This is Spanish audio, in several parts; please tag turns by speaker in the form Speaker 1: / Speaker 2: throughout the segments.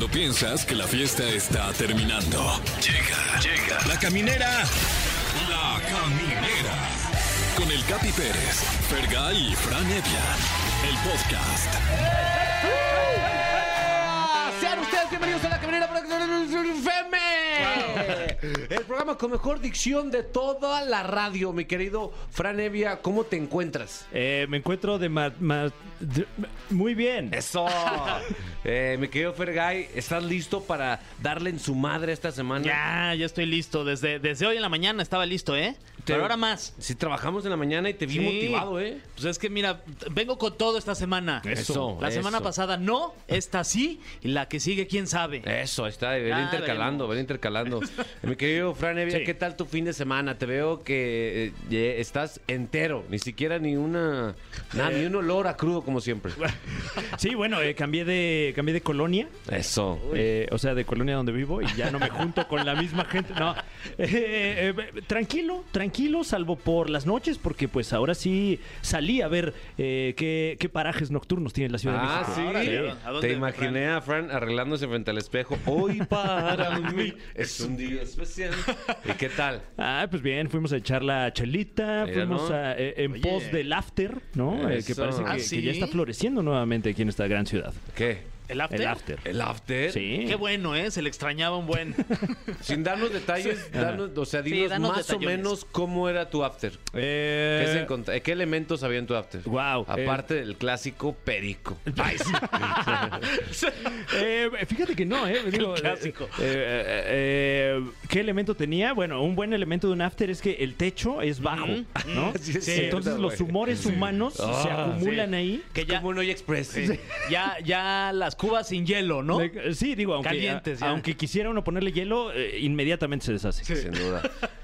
Speaker 1: Cuando piensas que la fiesta está terminando. Llega, llega. La caminera. La caminera. Con el Capi Pérez, Fergay y Fran Evia. El podcast.
Speaker 2: Ustedes bienvenidos a la caminera FM. El programa con mejor dicción de toda la radio, mi querido Fran Evia. ¿Cómo te encuentras?
Speaker 3: Eh, me encuentro de, ma- ma- de- muy bien.
Speaker 2: Eso. Eh, mi querido Fergay, ¿estás listo para darle en su madre esta semana?
Speaker 4: Ya, ya estoy listo. Desde, desde hoy en la mañana estaba listo, ¿eh? Pero ahora más.
Speaker 2: Sí, trabajamos en la mañana y te vi
Speaker 4: Sí.
Speaker 2: motivado, ¿eh?
Speaker 4: Pues es que mira, vengo con todo esta semana.
Speaker 2: Eso,
Speaker 4: La semana
Speaker 2: eso.
Speaker 4: pasada no, esta sí, y la que sigue, quién sabe.
Speaker 2: Eso, está, ven
Speaker 4: Ya
Speaker 2: intercalando, ven intercalando. Mi querido Fran Evia,
Speaker 3: Sí.
Speaker 2: ¿qué tal tu fin de semana? Te veo que eh, estás entero, ni siquiera ni una, nada, ni un olor a crudo como siempre.
Speaker 3: Sí, bueno, eh, cambié de cambié de colonia.
Speaker 2: Eso.
Speaker 3: eh, o sea, de colonia donde vivo y ya no me junto con la misma gente. No, Eh, eh, tranquilo, tranquilo, salvo por las noches, porque pues ahora sí salí a ver eh, qué, qué parajes nocturnos tiene la Ciudad de
Speaker 2: Ah,
Speaker 3: México.
Speaker 2: sí.
Speaker 4: Órale, ¿a dónde,
Speaker 2: Te imaginé a Fran arreglándose frente al espejo. Hoy para mí es un día especial. ¿Y qué tal?
Speaker 3: Ah, pues bien, fuimos a echar la chelita,
Speaker 2: Mira,
Speaker 3: fuimos
Speaker 2: ¿no?
Speaker 3: a, eh, en
Speaker 4: Oye.
Speaker 3: pos del after, ¿no? Eh, que parece que,
Speaker 4: Ah,
Speaker 3: que
Speaker 4: ¿sí?
Speaker 3: ya está floreciendo nuevamente aquí en esta gran ciudad.
Speaker 2: ¿Qué?
Speaker 4: ¿El after?
Speaker 3: El after.
Speaker 2: ¿El after?
Speaker 3: Sí.
Speaker 4: Qué bueno, ¿eh? Se le extrañaba un buen.
Speaker 2: Sin darnos detalles, danos- o sea,
Speaker 4: Sí,
Speaker 2: dinos
Speaker 4: danos
Speaker 2: más o
Speaker 4: detallones.
Speaker 2: menos cómo era tu after.
Speaker 3: Eh,
Speaker 2: ¿Qué, se encont- ¿Qué elementos había en tu after?
Speaker 3: Guau,
Speaker 2: Aparte del clásico perico. Ay, sí.
Speaker 3: Eh, fíjate que no, ¿eh? Digo,
Speaker 4: clásico.
Speaker 3: eh, eh, eh, ¿Qué elemento tenía? Bueno, un buen elemento de un after es que el techo es bajo, ¿no?
Speaker 2: Sí, es cierto,
Speaker 3: Entonces los
Speaker 2: güey.
Speaker 3: humores humanos se
Speaker 2: Ah,
Speaker 3: acumulan
Speaker 4: sí.
Speaker 3: ahí.
Speaker 4: Que ya,
Speaker 2: Como un Hoy Express.
Speaker 4: ya, ya las cubas sin hielo, ¿no?
Speaker 3: Sí, digo, aunque,
Speaker 4: Calientes,
Speaker 3: a-
Speaker 4: ya.
Speaker 3: aunque quisiera uno ponerle hielo, eh, inmediatamente se deshace.
Speaker 2: Sin duda.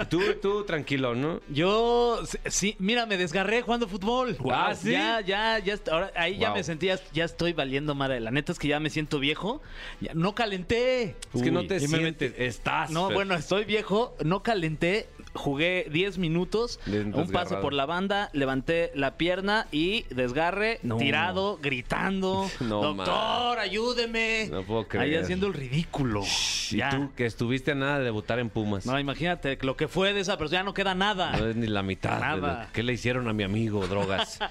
Speaker 2: Tú, tú tranquilo, ¿no?
Speaker 4: Yo, sí, sí, mira, me desgarré jugando fútbol.
Speaker 2: Ah, ¿sí?
Speaker 4: Ya, ya, ya, est- ahora, ahí ya
Speaker 2: Wow.
Speaker 4: me sentía, ya estoy valiendo madre. La neta es que ya me siento viejo. Ya, no calenté.
Speaker 2: Es que no
Speaker 3: Uy,
Speaker 2: te
Speaker 3: y me
Speaker 2: sientes. Estás.
Speaker 4: No,
Speaker 2: Fer.
Speaker 4: bueno, estoy viejo, no calenté, jugué 10 minutos, un paso
Speaker 2: desgarrado.
Speaker 4: por la banda, levanté la pierna y desgarre,
Speaker 3: No.
Speaker 4: tirado, gritando,
Speaker 2: No,
Speaker 4: doctor, ayúdeme.
Speaker 2: No puedo
Speaker 4: Ahí
Speaker 2: creer.
Speaker 4: haciendo el ridículo.
Speaker 2: Y
Speaker 4: Ya.
Speaker 2: tú, que estuviste a nada de debutar en Pumas.
Speaker 4: No, imagínate lo que fue de esa persona, ya no queda nada.
Speaker 2: No es ni la mitad. de
Speaker 4: Nada.
Speaker 2: lo- ¿Qué le hicieron a mi amigo, drogas?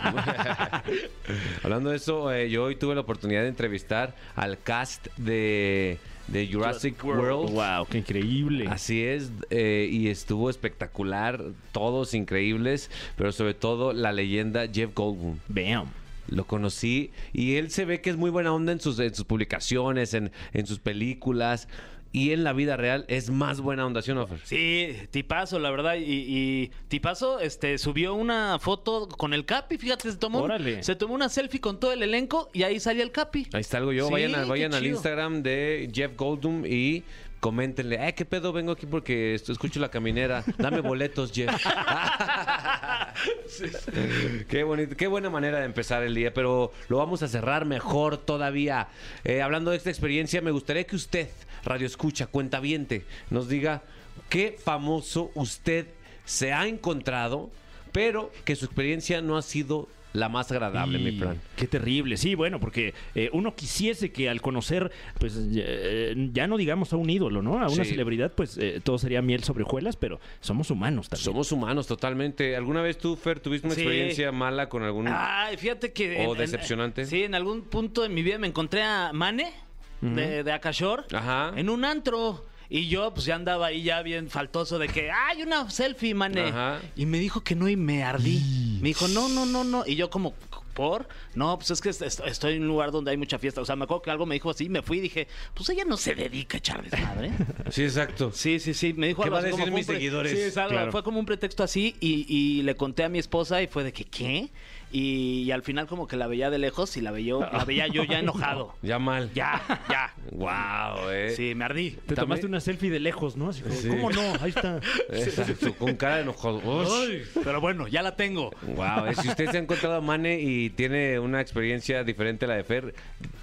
Speaker 2: Hablando de eso, eh, yo hoy tuve la oportunidad de entrevistar al cast de, de Jurassic.
Speaker 4: World.
Speaker 3: Wow, qué increíble.
Speaker 2: Así es, eh, y estuvo espectacular, todos increíbles, pero sobre todo la leyenda Jeff Goldblum.
Speaker 3: Bam.
Speaker 2: Lo conocí y él se ve que es muy buena onda en sus, en sus publicaciones, en, en sus películas y en la vida real es más buena onda, ¿sí o no, Fer?
Speaker 4: Sí, tipazo, la verdad. Y, y tipazo este, subió una foto con el Capi, fíjate, se tomó,
Speaker 3: Órale.
Speaker 4: se tomó una selfie con todo el elenco y ahí salía el Capi.
Speaker 2: Ahí está algo yo.
Speaker 4: Sí,
Speaker 2: vayan a- vayan al. Instagram de Jeff Goldblum y coméntenle, eh, ¿qué pedo? Vengo aquí porque escucho la caminera. Dame boletos, Jeff. qué bonito, qué buena manera de empezar el día, pero lo vamos a cerrar mejor todavía. Eh, hablando de esta experiencia, me gustaría que usted, Radio Escucha, cuentaviente, nos diga qué famoso usted se ha encontrado, pero que su experiencia no ha sido la más agradable, mi
Speaker 3: Y
Speaker 2: plan.
Speaker 3: Qué terrible, sí, bueno, porque eh, uno quisiese que al conocer, pues eh, ya no digamos a un ídolo, ¿no? A una
Speaker 2: Sí.
Speaker 3: celebridad, pues eh, todo sería miel sobre hojuelas, pero somos humanos también.
Speaker 2: Somos humanos totalmente. ¿Alguna vez tú, Fer, tuviste una
Speaker 4: Sí.
Speaker 2: experiencia mala con algún...
Speaker 4: Ay, fíjate que.
Speaker 2: ¿O
Speaker 4: en- en-
Speaker 2: decepcionante?
Speaker 4: sí, en algún punto de mi vida me encontré a Mane de, de Akashor
Speaker 2: Ajá.
Speaker 4: en un antro. Y yo, pues ya andaba ahí ya bien faltoso de que, ¡ay, una selfie, Mane!
Speaker 2: Ajá.
Speaker 4: Y me dijo que no y me ardí. Me dijo, no, no, no, no. Y yo, como, ¿por? No, pues es que est- est- estoy en un lugar donde hay mucha fiesta. O sea, me acuerdo que algo me dijo así, me fui y dije, pues ella no se dedica a echar desmadre.
Speaker 2: Sí, exacto.
Speaker 4: Sí, sí, sí. Me dijo
Speaker 2: ¿Qué
Speaker 4: algo
Speaker 2: van a
Speaker 4: así como
Speaker 2: decir
Speaker 4: fue
Speaker 2: mis seguidores?
Speaker 4: Sí, es algo-
Speaker 3: Claro.
Speaker 4: fue como un pretexto así y, y le conté a mi esposa y fue de que, ¿qué? Y, y al final como que la veía de lejos y la veía, la veía yo ya enojado.
Speaker 2: Ya mal.
Speaker 4: Ya, ya.
Speaker 2: Wow, eh.
Speaker 4: Sí, me ardí.
Speaker 3: Te
Speaker 2: También-
Speaker 3: tomaste una selfie de lejos, ¿no? Así como,
Speaker 2: Sí.
Speaker 3: ¿Cómo no? Ahí está.
Speaker 2: Exacto, con cara de enojado.
Speaker 4: Ay, pero bueno, ya la tengo.
Speaker 2: Wow, eh, si usted se ha encontrado a Mane y tiene una experiencia diferente a la de Fer,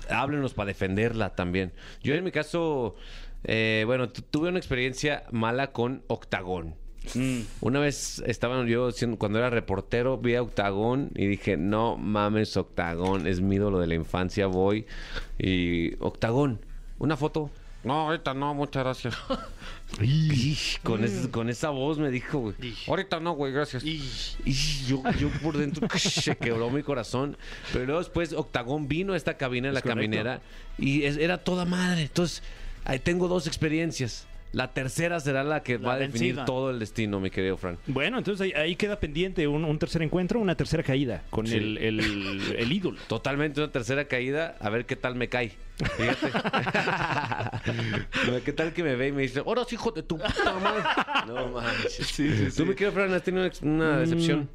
Speaker 2: háblenos para defenderla también. Yo en mi caso, eh, bueno, tu- tuve una experiencia mala con Octagón. Una vez estaba yo cuando era reportero, vi a Octagón y dije, no mames, Octagón, es mi ídolo de la infancia, voy. Y Octagón, una foto. No, ahorita no, muchas gracias. Con, ese- con esa voz me dijo, güey. Ahorita no, güey, gracias. Y yo, yo por dentro se quebró mi corazón. Pero luego después Octagón vino a esta cabina en la
Speaker 3: Es correcto.
Speaker 2: caminera y es- era toda madre. Entonces, ahí tengo dos experiencias. La tercera será la que
Speaker 4: La
Speaker 2: va a definir
Speaker 4: vencida.
Speaker 2: todo el destino, mi querido Fran.
Speaker 3: Bueno, entonces ahí, ahí queda pendiente un, un tercer encuentro, una tercera caída con
Speaker 2: Sí.
Speaker 3: el, el, el ídolo.
Speaker 2: Totalmente una tercera caída, a ver qué tal me cae. Fíjate. ¿Qué tal que me ve y me dice, ahora sí, hijo de tu puta madre? No manches. ¿Tú, mi querido Fran, has tenido una, una decepción?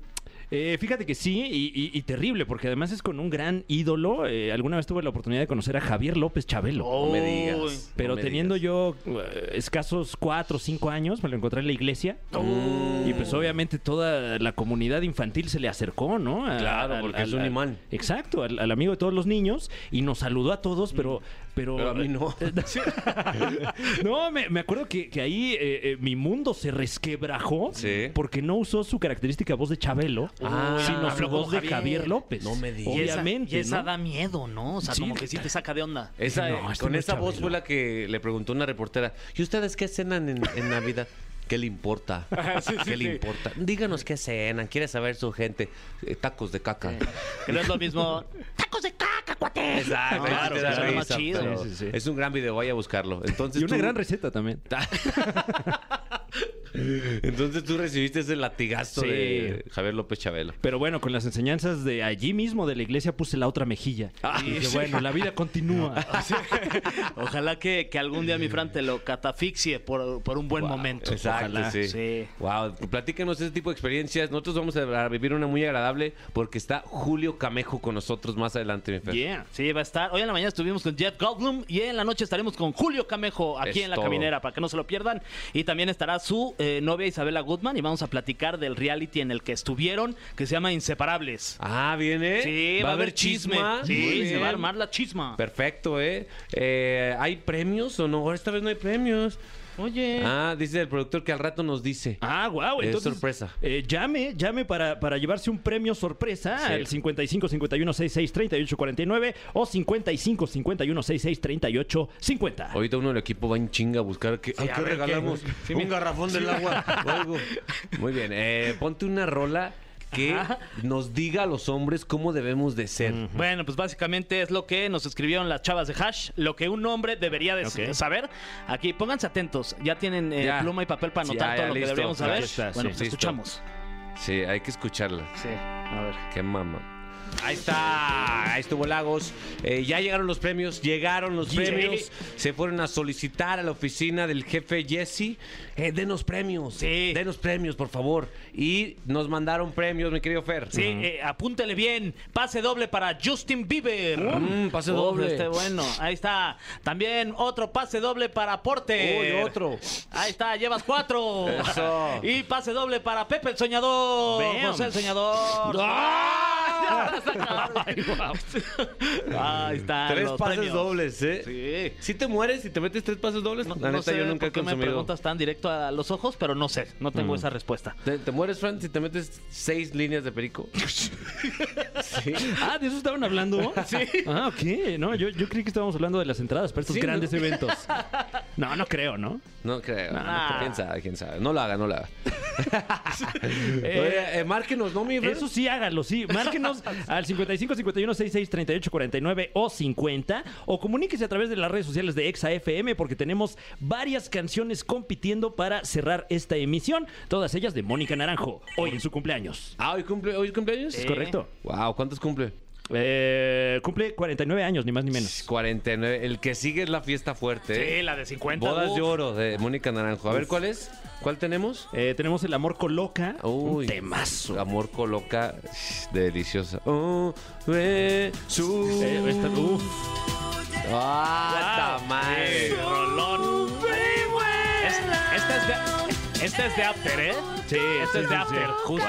Speaker 3: Eh, fíjate que sí, y, y- y terrible, porque además es con un gran ídolo. Eh, alguna vez tuve la oportunidad de conocer a Javier López Chabelo.
Speaker 2: No me digas.
Speaker 3: Pero
Speaker 2: no me
Speaker 3: teniendo
Speaker 2: digas.
Speaker 3: yo eh, escasos cuatro o cinco años, me lo encontré en la iglesia.
Speaker 2: Mm.
Speaker 3: Y pues obviamente toda la comunidad infantil se le acercó, ¿no? A-
Speaker 2: Claro,
Speaker 3: al-
Speaker 2: porque es un
Speaker 3: al-
Speaker 2: imán.
Speaker 3: Exacto, al, al amigo de todos los niños y nos saludó a todos, pero... Pero.
Speaker 2: Pero a mí no.
Speaker 3: no, me, me acuerdo que, que ahí eh, eh, mi mundo se resquebrajó
Speaker 2: Sí.
Speaker 3: porque no usó su característica voz de Chabelo,
Speaker 2: Ah,
Speaker 3: sino su voz de
Speaker 4: Javier.
Speaker 3: Javier López.
Speaker 2: No me digas.
Speaker 4: Y esa-
Speaker 3: Obviamente,
Speaker 4: Y esa,
Speaker 3: ¿no?
Speaker 4: da miedo, ¿no? O sea,
Speaker 3: Sí,
Speaker 4: como que sí te saca de onda.
Speaker 2: Esa,
Speaker 3: No,
Speaker 2: con esa voz fue la que le preguntó una reportera, ¿y ustedes qué cenan en, en Navidad? ¿Qué le importa? ¿Qué le importa? Díganos qué cenan, quiere saber su gente. Eh, tacos de caca.
Speaker 4: Que no es lo mismo. ¡Tacos de caca, cuate!
Speaker 2: Exacto,
Speaker 4: Claro, claro, más chido.
Speaker 3: sí.
Speaker 2: Es un gran video, vaya a buscarlo. Entonces
Speaker 3: Y una
Speaker 2: tú-
Speaker 3: gran receta también.
Speaker 2: Entonces tú recibiste ese latigazo
Speaker 3: Sí.
Speaker 2: de Javier López Chabelo.
Speaker 3: Pero bueno, con las enseñanzas de allí mismo de la iglesia puse la otra mejilla. y dije, bueno, la vida continúa.
Speaker 4: Ojalá que, que algún día mi Fran te lo catafixie por, por un buen momento.
Speaker 2: Exacto,
Speaker 4: Ojalá.
Speaker 2: sí.
Speaker 4: Sí.
Speaker 2: Wow, platícanos ese tipo de experiencias. Nosotros vamos a vivir una muy agradable porque está Julio Camejo con nosotros más adelante, mi Fer.
Speaker 3: Yeah.
Speaker 4: Sí, va a estar. Hoy en la mañana estuvimos con Jeff Goldblum y en la noche estaremos con Julio Camejo aquí
Speaker 2: Es
Speaker 4: en La
Speaker 2: todo.
Speaker 4: Caminera para que no se lo pierdan. Y también estará su eh, novia Isabela Goodman y vamos a platicar del reality en el que estuvieron que se llama Inseparables.
Speaker 2: Ah, viene.
Speaker 4: Sí, va, a haber chisme.
Speaker 2: Muy
Speaker 4: Sí, se va a armar la chisma.
Speaker 2: Perfecto, ¿eh? Eh, ¿Hay premios o no? Esta vez no hay premios.
Speaker 4: Oye.
Speaker 2: Ah, dice el productor que al rato nos dice.
Speaker 3: Ah, wow.
Speaker 2: Es
Speaker 3: Entonces,
Speaker 2: sorpresa.
Speaker 3: eh, llame, llame para, para llevarse un premio sorpresa
Speaker 2: Sí.
Speaker 3: al 55 51 66 38 49 o 55 51 66 38 50.
Speaker 2: Ahorita uno del equipo va en chinga a buscar qué, ay,
Speaker 4: a
Speaker 2: ¿qué
Speaker 4: ver,
Speaker 2: regalamos.
Speaker 4: ¿qué?
Speaker 2: Un garrafón del agua o algo. Muy bien. eh, ponte una rola que nos diga a los hombres cómo debemos de ser.
Speaker 4: Bueno, pues básicamente es lo que nos escribieron las chavas de Hash, lo que un hombre debería de saber. Aquí, pónganse atentos, ya tienen eh,
Speaker 2: Ya.
Speaker 4: pluma y papel para
Speaker 2: Sí,
Speaker 4: anotar
Speaker 2: ya,
Speaker 4: todo
Speaker 2: ya,
Speaker 4: lo
Speaker 2: listo.
Speaker 4: que deberíamos saber.
Speaker 3: está,
Speaker 4: bueno,
Speaker 3: sí.
Speaker 4: pues
Speaker 2: Listo.
Speaker 4: escuchamos.
Speaker 2: Sí, hay que escucharla.
Speaker 4: Sí, a ver.
Speaker 2: Qué mamá. Ahí está, ahí estuvo Lagos. Eh, ya llegaron los premios, llegaron los
Speaker 3: Yeah.
Speaker 2: premios. Se fueron a solicitar a la oficina del jefe Jesse. Eh, denos premios,
Speaker 4: Sí.
Speaker 2: denos premios, por favor. Y nos mandaron premios, mi querido Fer.
Speaker 4: Sí, eh, apúntele bien. Pase doble para Justin Bieber.
Speaker 2: Mm, pase
Speaker 4: Uf,
Speaker 2: doble.
Speaker 4: Este bueno, ahí está. También otro pase doble para Porte.
Speaker 2: Uy, otro.
Speaker 4: Ahí está, llevas cuatro.
Speaker 2: Eso.
Speaker 4: Y pase doble para Pepe el Soñador.
Speaker 3: Bam.
Speaker 4: José el Soñador.
Speaker 2: ¡Ah!
Speaker 4: Ahí está.
Speaker 2: Tres pases
Speaker 4: premios.
Speaker 2: dobles, ¿eh?
Speaker 4: Sí.
Speaker 2: Si te mueres y te metes tres pases dobles,
Speaker 4: No,
Speaker 2: la
Speaker 4: no
Speaker 2: neta
Speaker 4: sé
Speaker 2: yo nunca he
Speaker 4: por qué me
Speaker 2: consumido.
Speaker 4: preguntas tan directo a los ojos, pero no sé, no tengo esa respuesta.
Speaker 2: ¿Te, te mueres, Fran, si te metes seis líneas de perico? sí.
Speaker 3: Ah, ¿de eso estaban hablando? Sí. Ah, ok. No, yo, yo creí que estábamos hablando de las entradas para estos
Speaker 2: Sí,
Speaker 3: grandes
Speaker 2: ¿no?
Speaker 3: eventos. No, no creo, ¿no?
Speaker 2: No creo.
Speaker 4: No.
Speaker 2: ¿Quién sabe? ¿Quién sabe? No lo haga, no lo haga. Oye, eh, márquenos, ¿no, mi Fer?
Speaker 3: Eso sí, hágalo, sí. Márquenos al 55 51 66 38 49 o 50 o comuníquese a través de las redes sociales de Exa FM porque tenemos varias canciones compitiendo para cerrar esta emisión, todas ellas de Mónica Naranjo, hoy en su cumpleaños.
Speaker 2: Ah, ¿hoy cumple, hoy cumpleaños?
Speaker 3: Es correcto.
Speaker 2: Wow, ¿cuántos cumple?
Speaker 3: Eh, cumple 49 años, ni más ni menos.
Speaker 2: 49. El que sigue es la fiesta fuerte. ¿eh?
Speaker 4: Sí, la de 50.
Speaker 2: Bodas
Speaker 4: uf.
Speaker 2: de oro de Mónica Naranjo. A ver, ¿cuál es? ¿Cuál tenemos?
Speaker 3: Eh, tenemos El Amor Coloca,
Speaker 2: Uy,
Speaker 3: un temazo.
Speaker 2: Amor coloca. Deliciosa. Oh, ve, su.
Speaker 3: Eh, esta- uf.
Speaker 2: ¡Ah,
Speaker 4: Wow.
Speaker 2: madre!
Speaker 4: Rolón. Es- esta, es de, esta es de After, ¿eh?
Speaker 3: Sí,
Speaker 4: Esta
Speaker 3: sí,
Speaker 4: es de After,
Speaker 3: sí.
Speaker 4: justo.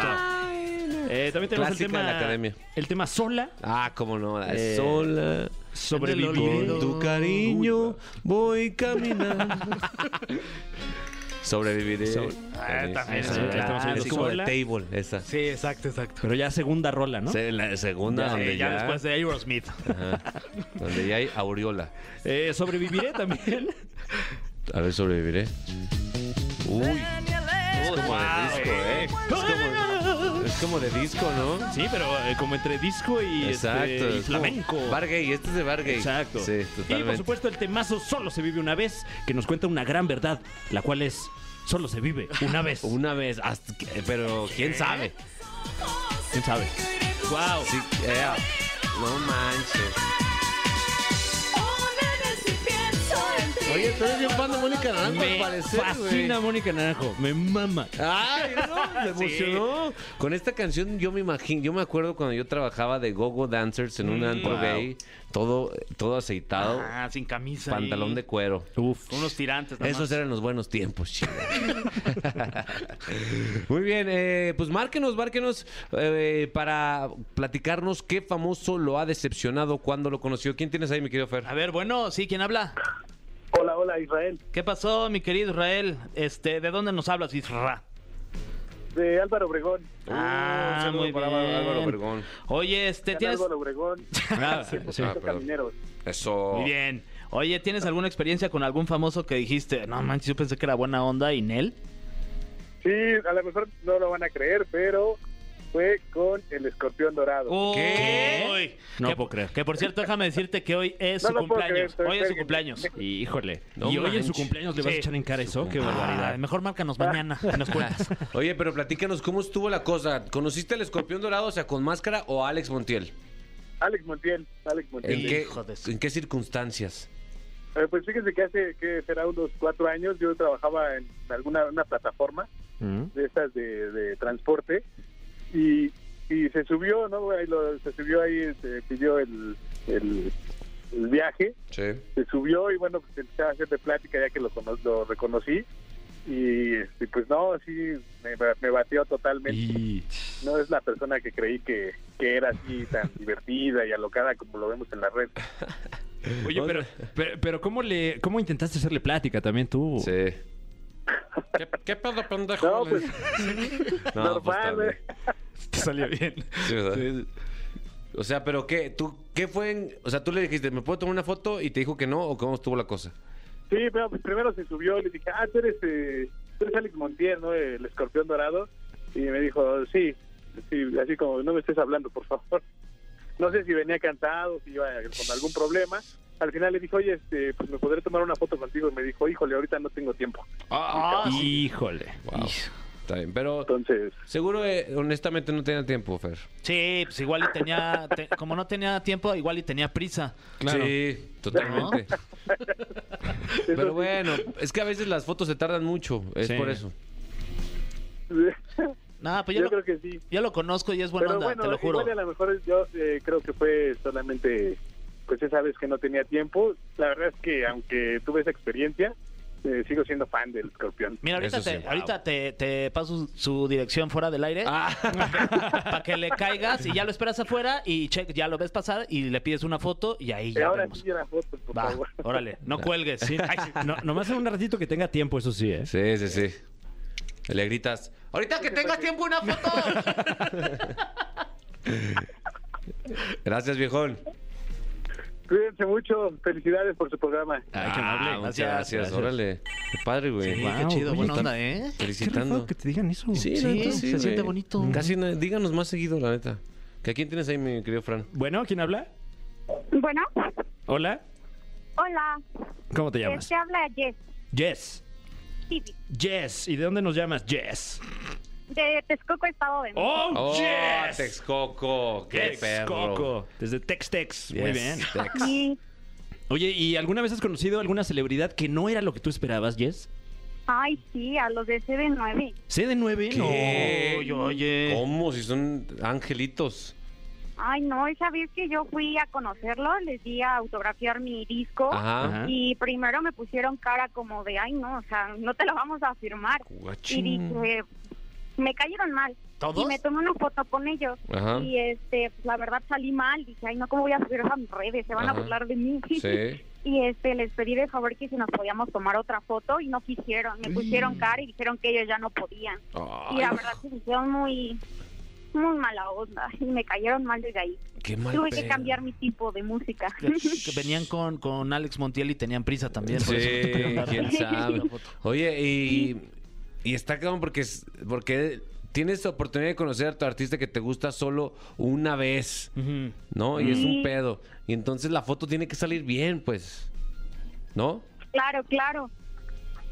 Speaker 3: Eh, también tenemos el
Speaker 2: Clásica
Speaker 3: tema,
Speaker 2: de la academia.
Speaker 3: el tema Sola,
Speaker 2: Ah, cómo no. la
Speaker 3: Eh,
Speaker 2: sola.
Speaker 3: Sobrevivir.
Speaker 2: Con tu cariño voy caminando. Sobreviviré.
Speaker 3: Sobre-
Speaker 4: Ah, también
Speaker 2: Sí,
Speaker 4: es un clásico.
Speaker 2: Como de
Speaker 3: Sola.
Speaker 2: table, esa.
Speaker 4: Sí, exacto, exacto.
Speaker 3: Pero ya segunda rola, ¿no?
Speaker 2: Sí, la segunda,
Speaker 4: Ya,
Speaker 2: donde
Speaker 4: ya
Speaker 2: ya,
Speaker 4: después de Aerosmith.
Speaker 2: Ajá. donde ya hay aureola.
Speaker 3: Eh, sobreviviré también.
Speaker 2: A ver, sobreviviré. Uy, es como de disco, ¿eh? Es como, es como de disco, ¿no?
Speaker 3: Sí, pero eh, como entre disco y,
Speaker 2: Exacto.
Speaker 3: este, y flamenco.
Speaker 2: Bargay, este es de Bargay.
Speaker 3: Exacto.
Speaker 2: Sí,
Speaker 3: y por supuesto el temazo Solo se vive una vez, que nos cuenta una gran verdad, la cual es Solo se vive una vez.
Speaker 2: Una vez, hasta que- pero quién sabe.
Speaker 3: ¿Quién sabe?
Speaker 2: Wow. Sí, eh, no manches. Oye, tú eres bien fan de Mónica Naranjo, al
Speaker 3: Me
Speaker 2: parecer,
Speaker 3: fascina. Mónica Naranjo, me mama.
Speaker 2: Ay, no, me emocionó. Con esta canción yo me imagino, yo me acuerdo cuando yo trabajaba de Gogo Dancers en un antro
Speaker 3: wow.
Speaker 2: gay, todo, todo aceitado,
Speaker 4: Ah, sin camisa.
Speaker 2: pantalón
Speaker 4: ahí.
Speaker 2: de cuero.
Speaker 3: Uf.
Speaker 4: Con unos tirantes. nada
Speaker 2: Esos
Speaker 4: más.
Speaker 2: eran los buenos tiempos, chido. Muy bien, eh, pues márquenos, márquenos eh, para platicarnos qué famoso lo ha decepcionado cuando lo conoció. ¿Quién tienes ahí, mi querido Fer?
Speaker 4: A ver, bueno, sí, ¿quién habla?
Speaker 5: Hola, hola Israel,
Speaker 4: ¿Qué pasó, mi querido Israel? Este, ¿de dónde nos hablas, Isra?
Speaker 5: de Álvaro Obregón.
Speaker 4: Ah, muy bien.
Speaker 2: Álvaro Obregón.
Speaker 4: Oye, este, ¿tienes
Speaker 5: Álvaro Obregón,
Speaker 3: Ah, sí.
Speaker 2: Ah, perdón.
Speaker 5: Camineros.
Speaker 2: Eso.
Speaker 4: Muy bien. Oye, ¿tienes alguna experiencia con algún famoso que dijiste, no manches, yo pensé que era buena onda y Nel?
Speaker 5: Sí, a lo mejor no lo van a creer, pero fue con el escorpión dorado.
Speaker 2: ¿Qué?
Speaker 4: Uy,
Speaker 3: No
Speaker 4: que-
Speaker 3: puedo creer.
Speaker 4: Que por cierto, déjame decirte que hoy es
Speaker 5: No
Speaker 4: su cumpleaños.
Speaker 5: creer,
Speaker 4: Hoy es su cumpleaños.
Speaker 3: Híjole.
Speaker 2: No
Speaker 3: y hoy en su cumpleaños le vas
Speaker 4: Sí.
Speaker 3: a echar en cara eso, qué
Speaker 4: Ah,
Speaker 3: barbaridad.
Speaker 4: mejor márcanos mañana y nos cuentas.
Speaker 2: Oye, pero platícanos cómo estuvo la cosa. ¿Conociste al escorpión dorado, o sea, con máscara o a Alex Montiel?
Speaker 5: Alex Montiel, Alex Montiel.
Speaker 2: ¿En qué,
Speaker 4: hijo de su-
Speaker 2: ¿En qué circunstancias?
Speaker 5: Eh, pues fíjense que hace que será unos cuatro años yo trabajaba en alguna una plataforma
Speaker 3: Mm.
Speaker 5: de estas de, de transporte y, y se subió, ¿no? Ahí lo- se subió ahí, se pidió el, el, el viaje,
Speaker 2: Sí.
Speaker 5: se subió y bueno, pues empecé a hacer de plática ya que lo, lo reconocí y este, pues no, sí, me, me batió totalmente.
Speaker 3: Y...
Speaker 5: No es la persona que creí que, que era así tan divertida y alocada como lo vemos en la red.
Speaker 3: Oye, pero, pero, pero ¿cómo, le, ¿cómo intentaste hacerle plática también tú?
Speaker 2: Sí. ¿Qué, qué pedo, pendejo?
Speaker 5: No, pues
Speaker 2: No,
Speaker 5: normal,
Speaker 2: pues.
Speaker 5: ¿eh?
Speaker 4: Te salió bien.
Speaker 2: Sí, ¿verdad? O sea, pero ¿qué? ¿Tú, ¿Qué fue? en- o sea, tú le dijiste, ¿me puedo tomar una foto? Y te dijo que no, ¿o cómo estuvo la cosa?
Speaker 5: Sí, pero pues primero se subió y le dije, ah, tú eres, eh, tú eres Alex Montiel, ¿no? El escorpión dorado. Y me dijo, sí, sí, así como, no me estés hablando, por favor. No sé si venía cansado, si iba con algún problema. Al final le dije, oye, este, pues me podré tomar una foto contigo. Y me dijo, híjole, ahorita no tengo tiempo.
Speaker 4: Ah,
Speaker 3: Híjole.
Speaker 2: Wow. Está bien, pero
Speaker 5: Entonces,
Speaker 2: seguro, eh, honestamente, no tenía tiempo, Fer.
Speaker 4: Sí, pues igual y tenía, te- como no tenía tiempo, igual y tenía prisa.
Speaker 2: Sí, totalmente.
Speaker 5: eso
Speaker 2: Pero
Speaker 5: sí.
Speaker 2: bueno, es que a veces las fotos se tardan mucho, es
Speaker 3: Sí.
Speaker 2: por eso.
Speaker 4: No, pues yo,
Speaker 5: yo
Speaker 4: lo,
Speaker 5: creo que sí.
Speaker 4: yo lo conozco y es buena
Speaker 5: Pero
Speaker 4: onda,
Speaker 5: bueno,
Speaker 4: te lo juro.
Speaker 5: igual a lo mejor yo eh, creo que fue solamente, pues esa vez que no tenía tiempo. La verdad es que aunque tuve esa experiencia, eh, sigo siendo fan del escorpión.
Speaker 4: Mira, ahorita,
Speaker 2: Eso sí,
Speaker 4: te,
Speaker 2: wow.
Speaker 4: ahorita te, te paso su, dirección fuera del aire
Speaker 2: Ah,
Speaker 4: para que le caigas y ya lo esperas afuera y check, ya lo ves pasar y le pides una foto y ahí
Speaker 5: Y
Speaker 4: ya
Speaker 5: ahora
Speaker 4: vemos.
Speaker 5: sí la foto, por
Speaker 4: Va,
Speaker 5: favor.
Speaker 4: órale, no cuelgues.
Speaker 3: Sí, no, nomás en un ratito que tenga tiempo, eso sí, ¿eh?
Speaker 2: sí, sí, sí. Le gritas, ahorita que tengas tiempo una foto. Gracias, viejón.
Speaker 5: Cuídense mucho, felicidades por su programa.
Speaker 3: Ay, qué amable.
Speaker 2: Ah, muchas
Speaker 4: Gracias,
Speaker 2: gracias,
Speaker 3: gracias.
Speaker 2: órale. Qué padre, güey.
Speaker 4: Sí,
Speaker 3: Wow,
Speaker 4: qué chido,
Speaker 3: oye,
Speaker 4: buena
Speaker 3: qué-
Speaker 4: onda, ¿eh?
Speaker 2: Felicitando.
Speaker 3: que te digan eso.
Speaker 2: Sí,
Speaker 4: se
Speaker 2: güey.
Speaker 4: siente bonito.
Speaker 2: Casi no- díganos más seguido, la neta. ¿Que ¿A quién tienes ahí, mi querido Fran?
Speaker 3: Bueno, ¿quién habla?
Speaker 6: Bueno,
Speaker 3: Hola.
Speaker 6: hola,
Speaker 3: ¿Cómo te llamas?
Speaker 6: este habla Jess,
Speaker 3: Jess. Jess. ¿Y de dónde nos llamas? Jess.
Speaker 6: De Texcoco, Estado de México.
Speaker 3: ¡Oh,
Speaker 2: ¡Oh,
Speaker 3: Jess!
Speaker 2: Texcoco! ¡Qué perro!
Speaker 3: Texcoco. Desde Tex-Tex. Muy
Speaker 2: Yes,
Speaker 3: bien.
Speaker 2: Tex.
Speaker 6: Y,
Speaker 3: Oye, ¿y alguna vez has conocido alguna celebridad que no era lo que tú esperabas, Jess?
Speaker 6: ay, sí, a los de CD9.
Speaker 3: ¿CD9?
Speaker 2: ¿Qué?
Speaker 4: Oye, oye.
Speaker 2: ¿Cómo? Si son angelitos.
Speaker 6: Ay, no, esa vez que yo fui a conocerlo, les di a autografiar mi disco.
Speaker 2: Ajá.
Speaker 6: Y primero me pusieron cara como de, ay, no, o sea, no te lo vamos a firmar. Y
Speaker 2: Guachín.
Speaker 6: dije, me cayeron mal.
Speaker 4: ¿Todos?
Speaker 6: Y me tomé una foto con ellos.
Speaker 2: Ajá.
Speaker 6: Y este, pues, la verdad salí mal. Dije, ay, no, ¿cómo voy a subir eso a mis redes? Se van
Speaker 2: Ajá.
Speaker 6: a burlar de mí.
Speaker 2: Sí.
Speaker 6: y este les pedí de favor que si nos podíamos tomar otra foto y no quisieron. Me pusieron cara y dijeron que ellos ya no podían. Y la verdad se hicieron muy, muy mala onda y me cayeron mal desde ahí.
Speaker 2: Qué mal
Speaker 6: Tuve que cambiar mi tipo de música.
Speaker 4: Que, que venían con, con Alex Montiel y tenían prisa también. por eso no te
Speaker 2: Sí, quién sabe. Oye, y, y está cabrón porque, es- porque tienes la oportunidad de conocer a tu artista que te gusta solo una vez. ¿no? Y es un pedo. Y entonces la foto tiene que salir bien, pues. ¿No?
Speaker 6: Claro, claro.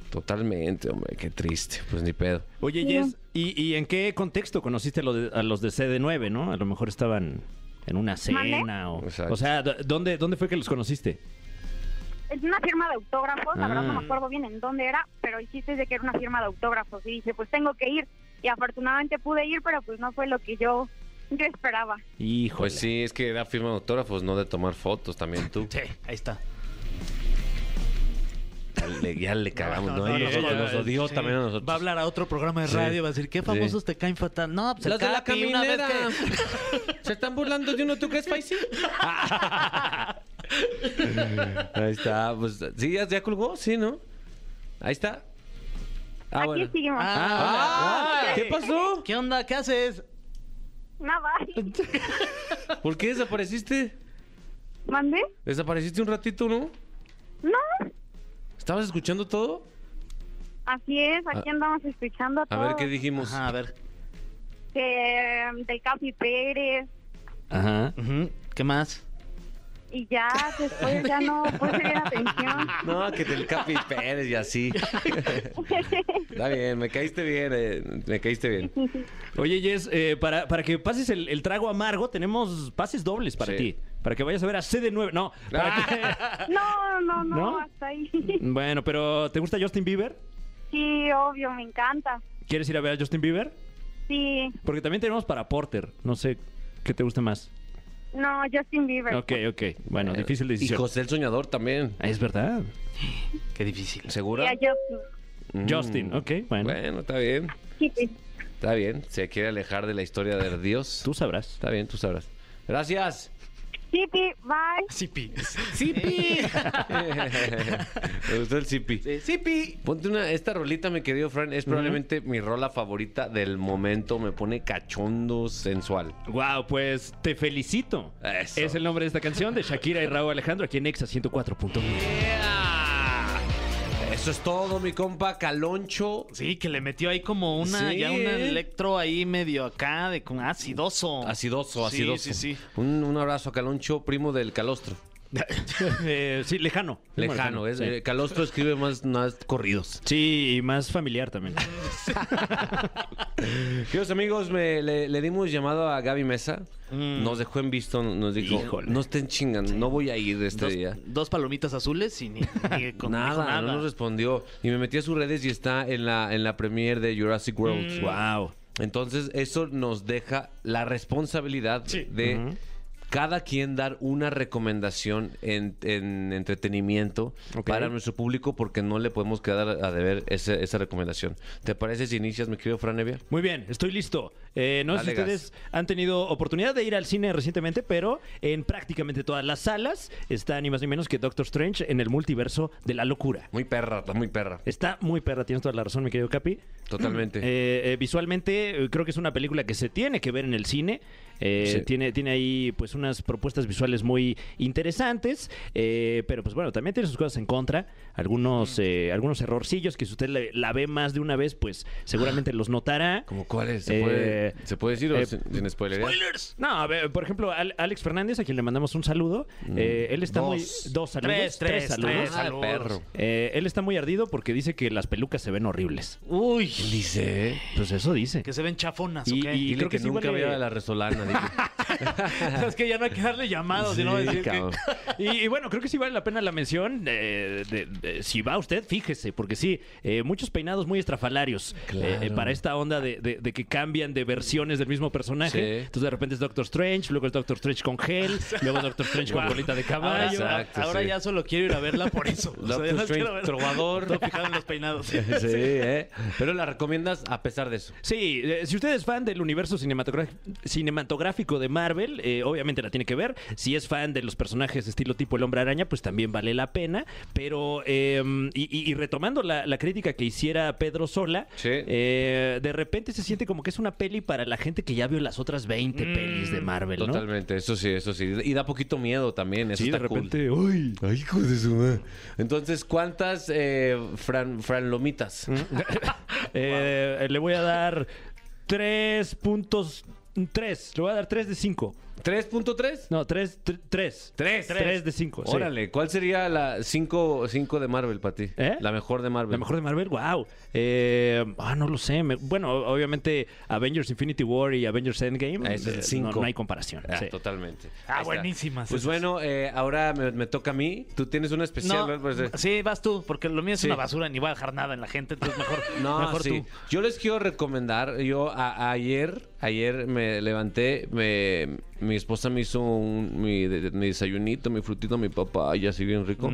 Speaker 2: Totalmente, hombre, qué triste. Pues ni pedo.
Speaker 3: Oye. Jess, ¿y, y en qué contexto conociste a, lo de- a los de CD9, no? A lo mejor estaban en una cena o...
Speaker 2: Exacto.
Speaker 3: O sea, ¿dó- ¿dónde, ¿dónde fue que los conociste?
Speaker 6: Es una firma de autógrafos, la verdad no me acuerdo bien en dónde era, pero el chiste es de que era una firma de autógrafos y dije, pues tengo que ir. Y afortunadamente pude ir, pero pues no fue lo que yo, yo esperaba.
Speaker 3: Híjole.
Speaker 2: Pues sí, es que era firma de autógrafos, no de tomar fotos también tú.
Speaker 4: Sí, ahí está.
Speaker 2: Ya le, ya le cagamos, ¿no?
Speaker 4: no,
Speaker 2: Y
Speaker 4: no,
Speaker 2: nos,
Speaker 4: no,
Speaker 2: nos odió
Speaker 4: Sí.
Speaker 2: también a nosotros.
Speaker 4: Va a hablar a otro programa de
Speaker 2: Sí.
Speaker 4: radio, va a decir, ¿qué famosos te caen fatal? No, pues
Speaker 2: Las de la
Speaker 4: Capi, una vez
Speaker 2: caminera.
Speaker 4: que-
Speaker 2: ¿Se están burlando de uno? ¿Tú crees, Faisy? Ahí está. Pues, sí, ya, ya colgó, sí, ¿no? Ahí está. Ah,
Speaker 6: Aquí
Speaker 2: bueno.
Speaker 6: seguimos.
Speaker 4: Ah,
Speaker 2: Ah, ¿Qué pasó?
Speaker 4: ¿Qué onda? ¿Qué haces?
Speaker 6: Nada.
Speaker 2: ¿Por qué desapareciste?
Speaker 6: ¿Mandé?
Speaker 2: Desapareciste un ratito, ¿no?
Speaker 6: No.
Speaker 2: ¿Estabas escuchando todo?
Speaker 6: Así es, aquí andamos escuchando
Speaker 2: A
Speaker 6: todo.
Speaker 2: ver, ¿qué dijimos?
Speaker 4: Ajá, a ver.
Speaker 6: Que, um, del Capi Pérez
Speaker 3: Ajá.
Speaker 4: ¿Qué más?
Speaker 6: Y ya después ya no puse bien atención.
Speaker 2: No, que del Capi Pérez y así. Está bien, me caíste bien, eh, me caíste bien.
Speaker 3: Oye, Jess, eh, para, para que pases el, el trago amargo, tenemos pases dobles para
Speaker 2: Sí.
Speaker 3: ti. Para que vayas a ver a CD9. No, para que-
Speaker 6: No, no, no,
Speaker 3: ¿No?
Speaker 6: hasta ahí.
Speaker 3: Bueno, pero ¿te gusta Justin Bieber?
Speaker 6: Sí, obvio, me encanta.
Speaker 3: ¿Quieres ir a ver a Justin Bieber?
Speaker 6: Sí,
Speaker 3: Porque también tenemos para Porter. No sé qué te gusta más.
Speaker 6: No, Justin Bieber.
Speaker 3: Ok, ok. Bueno, difícil
Speaker 2: Y
Speaker 3: decisión.
Speaker 2: José el Soñador también.
Speaker 3: Es verdad.
Speaker 4: Qué difícil.
Speaker 6: Y
Speaker 2: ¿Segura?
Speaker 6: a Justin.
Speaker 2: Mm.
Speaker 3: Justin, ok, bueno.
Speaker 2: Bueno, está bien.
Speaker 6: Sí, sí.
Speaker 2: Está bien. Se quiere alejar de la historia de Dios.
Speaker 3: Tú sabrás.
Speaker 2: Está bien, tú sabrás. Gracias.
Speaker 6: Sí, bye.
Speaker 4: Sipi.
Speaker 2: ¡Sipi! Me gustó el Sipi.
Speaker 4: Sipi.
Speaker 2: Ponte una, esta rolita, mi querido Fran, es probablemente mi rola favorita del momento. Me pone cachondo sensual.
Speaker 3: Wow, pues te felicito.
Speaker 2: Eso.
Speaker 3: Es el nombre de esta canción de Shakira y Raúl Alejandro aquí en Exa 104.1.
Speaker 2: Eso es todo, mi compa Caloncho.
Speaker 4: Sí, que le metió ahí como una,
Speaker 2: Sí,
Speaker 4: ya un
Speaker 2: ¿eh?
Speaker 4: electro ahí medio acá de con acidoso.
Speaker 2: Acidoso,
Speaker 4: Sí,
Speaker 2: acidoso.
Speaker 4: Sí, sí,
Speaker 2: Un, un abrazo a Caloncho, primo del Calostro.
Speaker 3: Eh, sí, lejano.
Speaker 2: Lejano, es,
Speaker 3: sí.
Speaker 2: eh, Calostro escribe más, más corridos.
Speaker 3: Sí, y más familiar también.
Speaker 2: Queridos amigos, me- le, le dimos llamado a Gaby Mesa. Nos dejó en visto, nos dijo,
Speaker 3: Híjole.
Speaker 2: no estén chingando, no voy a ir este
Speaker 4: Dos,
Speaker 2: día.
Speaker 4: dos palomitas azules y ni, ni con
Speaker 2: Nada,
Speaker 4: nada.
Speaker 2: no nos respondió. Y me metí a sus redes y está en la, en la premiere de Jurassic World.
Speaker 3: wow.
Speaker 2: Entonces, eso nos deja la responsabilidad de. Cada quien dar una recomendación en, en entretenimiento para nuestro público porque no le podemos quedar a deber ese- esa recomendación. ¿Te parece si inicias, mi querido Fran Evia?
Speaker 3: Muy bien, estoy listo. Eh, no sé si
Speaker 2: Dale
Speaker 3: ustedes han tenido oportunidad de ir al cine recientemente, pero en prácticamente todas las salas está ni más ni menos que Doctor Strange en el multiverso de la locura.
Speaker 2: Muy perra, está muy perra.
Speaker 3: Está muy perra, tienes toda la razón, mi querido Capi.
Speaker 2: Totalmente.
Speaker 3: Eh, eh, visualmente, eh, creo que es una película que se tiene que ver en el cine. Eh,
Speaker 2: Sí.
Speaker 3: tiene, tiene ahí pues unas propuestas visuales muy interesantes. eh, pero pues bueno, también tiene sus cosas en contra. Algunos, eh, algunos errorcillos que si usted le- la ve más de una vez, pues seguramente los notará.
Speaker 2: ¿Cómo cuáles? ¿Se,
Speaker 3: Eh,
Speaker 2: puede, ¿Se puede decir o
Speaker 3: eh,
Speaker 2: sin, sin spoilerear?
Speaker 3: No, a ver, por ejemplo, Al- Alex Fernández, a quien le mandamos un saludo. eh, él está
Speaker 2: Dos.
Speaker 3: muy. Dos saludos.
Speaker 4: Tres, tres,
Speaker 3: saludos.
Speaker 4: tres.
Speaker 2: Ah,
Speaker 4: saludos.
Speaker 2: perro.
Speaker 3: Eh, él está muy ardido porque dice que las pelucas se ven horribles.
Speaker 4: Uy,
Speaker 2: Dice.
Speaker 3: Pues eso dice.
Speaker 4: que se ven chafonas,
Speaker 3: Y-
Speaker 4: ¿ok?
Speaker 3: y-
Speaker 2: Dile
Speaker 3: creo
Speaker 2: que, nunca
Speaker 3: huele-
Speaker 2: vea la resolana.
Speaker 4: Es que ya no hay que darle llamados,
Speaker 2: Sí,
Speaker 4: sino decir que-.
Speaker 3: Y, y bueno, creo que sí vale la pena la mención. eh, de- de- si va usted, fíjese, porque sí, eh, muchos peinados muy estrafalarios
Speaker 2: Claro.
Speaker 3: eh, eh, para esta onda de, de- que cambian de versiones del mismo personaje.
Speaker 2: Sí.
Speaker 3: Entonces de repente es Doctor Strange, luego es Doctor Strange con gel, luego es Doctor Strange con bolita de caballo.
Speaker 2: Exacto,
Speaker 4: ahora
Speaker 2: sí.
Speaker 4: ya solo quiero ir a verla por eso. O sea,
Speaker 2: Doctor Strange, trovador.
Speaker 4: Todo fijado en los peinados.
Speaker 2: sí, ¿eh? Pero la recomiendas a pesar de eso.
Speaker 3: Sí, eh, si usted es fan del universo cinematográfico, cinematográfico de Marvel, eh, obviamente la tiene que ver. Si es fan de los personajes estilo tipo el hombre araña, pues también vale la pena. Pero, eh, y, retomando la, la crítica que hiciera Pedro Sola,
Speaker 2: Sí.
Speaker 3: eh, de repente se siente como que es una peli para la gente que ya vio las otras 20 pelis de Marvel, ¿no?
Speaker 2: Totalmente, eso sí, eso sí. Y da poquito miedo también, eso
Speaker 3: Sí, de
Speaker 2: está cool.
Speaker 3: repente.
Speaker 2: Ay, hijo de su madre. Entonces, ¿cuántas eh, fran, franlomitas?
Speaker 3: Eh, le voy a dar 3 puntos. 3, le voy a dar 3 de 5.
Speaker 2: ¿3.3?
Speaker 3: No, 3, 3.
Speaker 2: Tres.
Speaker 3: 3 de 5.
Speaker 2: Órale, ¿cuál sería la 5 de Marvel para ti?
Speaker 3: ¿Eh?
Speaker 2: La mejor de Marvel.
Speaker 3: La mejor de Marvel, wow. ah, no lo sé. Me- bueno, obviamente Avengers Infinity War y Avengers Endgame.
Speaker 2: Ah, ese es el
Speaker 3: eh,
Speaker 2: cinco.
Speaker 3: No, no hay comparación.
Speaker 2: Ah,
Speaker 3: sí.
Speaker 2: Totalmente.
Speaker 4: Ah,
Speaker 2: Ahí está.
Speaker 4: buenísimas
Speaker 2: Pues
Speaker 4: esas.
Speaker 2: bueno, eh, ahora me, me toca a mí. ¿Tú tienes una especial?
Speaker 4: No,
Speaker 2: ¿verdad? Pues, eh,
Speaker 4: sí, vas tú, porque lo mío es
Speaker 2: Sí.
Speaker 4: una basura, ni voy a dejar nada en la gente, entonces mejor,
Speaker 2: No,
Speaker 4: mejor
Speaker 2: sí.
Speaker 4: tú.
Speaker 2: Yo les quiero recomendar, yo a- ayer, ayer me levanté, me, mi esposa me hizo un- mi, de- mi desayunito, mi frutito, mi papaya, así bien rico,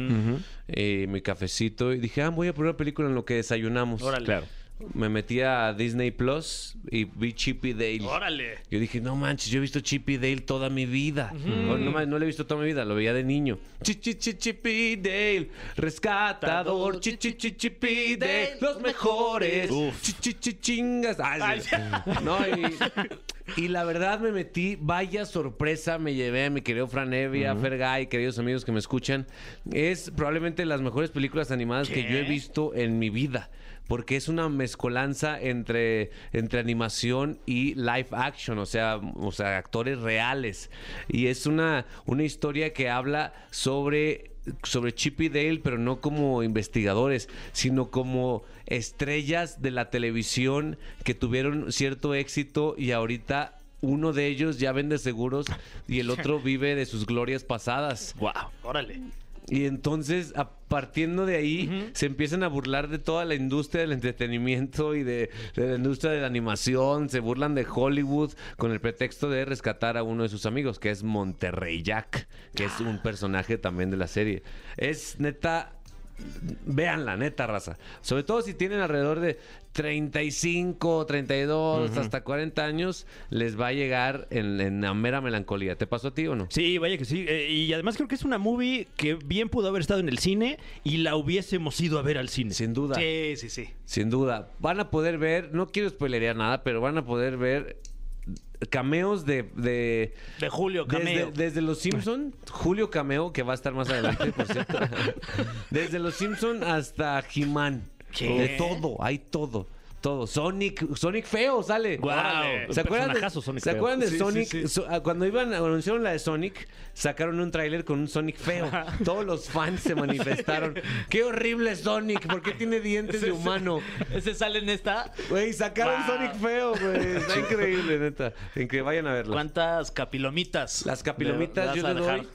Speaker 2: eh, mi cafecito, y dije, ah, voy a poner una película en lo que desayunamos.
Speaker 4: Órale.
Speaker 3: Claro.
Speaker 2: Me metí a Disney Plus y vi Chip y Dale.
Speaker 4: Órale.
Speaker 2: Yo dije, no manches, yo he visto Chip y Dale toda mi vida. No, no, man- no lo he visto toda mi vida, lo veía de niño. Chi, chi, chi, Chip y Dale, rescatador, chi, chi, chi, Chip y Dale, los mejores. Chi, chi, chi, chingas. Ay, sí. No, y, y la verdad me metí, vaya sorpresa me llevé a mi querido Fran Evia, Fergay, queridos amigos que me escuchan. Es probablemente las mejores películas animadas que yo he visto en mi vida porque es una mezcolanza entre, entre animación y live action, o sea, o sea, actores reales. Y es una, una historia que habla sobre sobre Chip y Dale, pero no como investigadores, sino como estrellas de la televisión que tuvieron cierto éxito y ahorita uno de ellos ya vende seguros y el otro vive de sus glorias pasadas.
Speaker 3: Wow.
Speaker 4: Órale.
Speaker 2: Y entonces, a partiendo de ahí, se empiezan a burlar de toda la industria del entretenimiento y de, de la industria de la animación. Se burlan de Hollywood con el pretexto de rescatar a uno de sus amigos, que es Monterrey Jack, que es un personaje también de la serie. Es neta. Véanla, neta raza. Sobre todo si tienen alrededor de 35, 32, hasta 40 años, les va a llegar en, en la mera melancolía. ¿Te pasó a ti o no?
Speaker 3: Sí, vaya que sí. Eh, y además creo que es una movie que bien pudo haber estado en el cine y la hubiésemos ido a ver al cine.
Speaker 2: Sin duda.
Speaker 4: Sí, sí, sí.
Speaker 2: Sin duda. Van a poder ver, no quiero spoilerear nada, pero van a poder ver cameos de... de
Speaker 4: De Julio Cameo.
Speaker 2: desde Los Simpson, Julio Cameo, que va a estar más adelante, por cierto. desde Los Simpson hasta He-Man. De todo, hay todo. Todo. Sonic, Sonic feo sale.
Speaker 3: Un
Speaker 2: ¿Se acuerdan de,
Speaker 3: Sonic
Speaker 2: ¿se acuerdan de
Speaker 4: Sí,
Speaker 2: Sonic?
Speaker 4: sí.
Speaker 2: So- ah, cuando iban, anunciaron la de Sonic, sacaron un tráiler con un Sonic feo. Todos los fans se manifestaron. ¡Qué horrible Sonic! ¿Por qué tiene dientes de humano?
Speaker 4: Ese sale en esta.
Speaker 2: Güey, sacaron
Speaker 4: Wow.
Speaker 2: Sonic feo, güey. Está increíble, neta. En que vayan a verlo.
Speaker 4: ¿Cuántas capilomitas?
Speaker 2: Las capilomitas
Speaker 4: le
Speaker 2: yo le doy